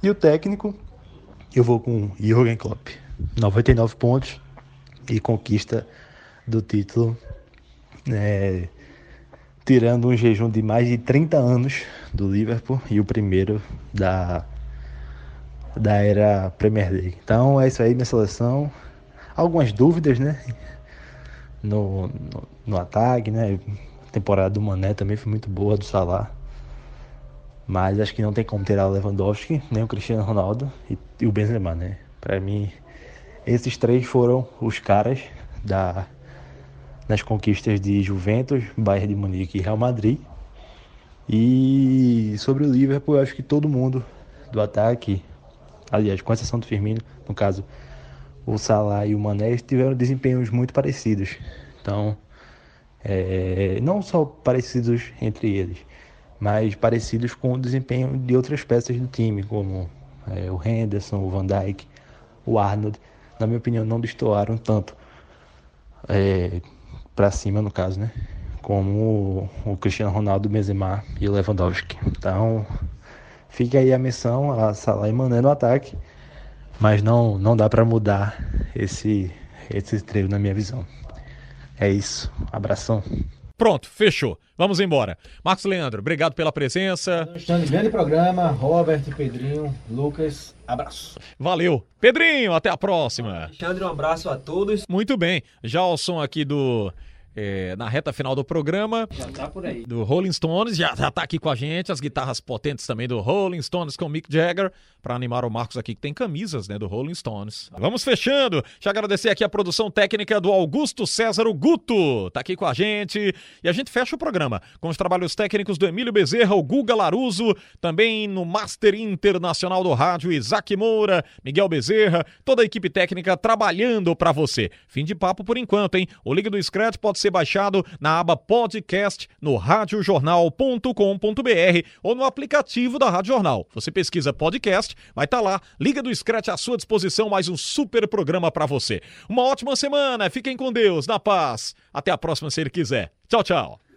E o técnico, eu vou com Jürgen Klopp. 99 pontos e conquista do título, né, tirando um jejum de mais de 30 anos do Liverpool e o primeiro da, da era Premier League. Então é isso aí, minha seleção. Algumas dúvidas, né? No, no, no ataque, né? A temporada do Mané também foi muito boa, do Salah. Mas acho que não tem como tirar o Lewandowski, nem o Cristiano Ronaldo e, e o Benzema, né? Para mim, esses três foram os caras da nas conquistas de Juventus, Bayern de Munique e Real Madrid. E sobre o Liverpool, eu acho que todo mundo do ataque, aliás, com exceção do Firmino, no caso, o Salah e o Mané tiveram desempenhos muito parecidos. Então, é, não só parecidos entre eles, mas parecidos com o desempenho de outras peças do time, como é, o Henderson, o Van Dijk, o Arnold. Na minha opinião, não destoaram tanto é, para cima, no caso, né? Como o, o Cristiano Ronaldo, o Benzema e o Lewandowski. Então, fica aí a missão, a Salah e Mané no ataque, mas não, não dá para mudar esse, esse trio na minha visão. É isso, abração. Pronto, fechou. Vamos embora. Marcos Leandro, obrigado pela presença. Alexandre, grande programa. Robert, Pedrinho, Lucas, abraço. Valeu. Pedrinho, até a próxima. Alexandre, um abraço a todos. Muito bem. Já o som aqui do. É, na reta final do programa. Já tá por aí. Do Rolling Stones, já, já tá aqui com a gente, as guitarras potentes também do Rolling Stones com Mick Jagger, para animar o Marcos aqui que tem camisas, né, do Rolling Stones. Vamos fechando. Já agradecer aqui a produção técnica do Augusto César Guto, tá aqui com a gente. E a gente fecha o programa com os trabalhos técnicos do Emílio Bezerra, o Guga Laruso, também no Master Internacional do Rádio, Isaac Moura, Miguel Bezerra, toda a equipe técnica trabalhando para você. Fim de papo por enquanto, hein? O Liga do Scratch pode pode ser baixado na aba podcast no radiojornal.com.br ou no aplicativo da Rádio Jornal. Você pesquisa podcast, vai estar lá. Liga do Scratch à sua disposição, mais um super programa para você. Uma ótima semana, fiquem com Deus, na paz. Até a próxima se ele quiser. Tchau, tchau.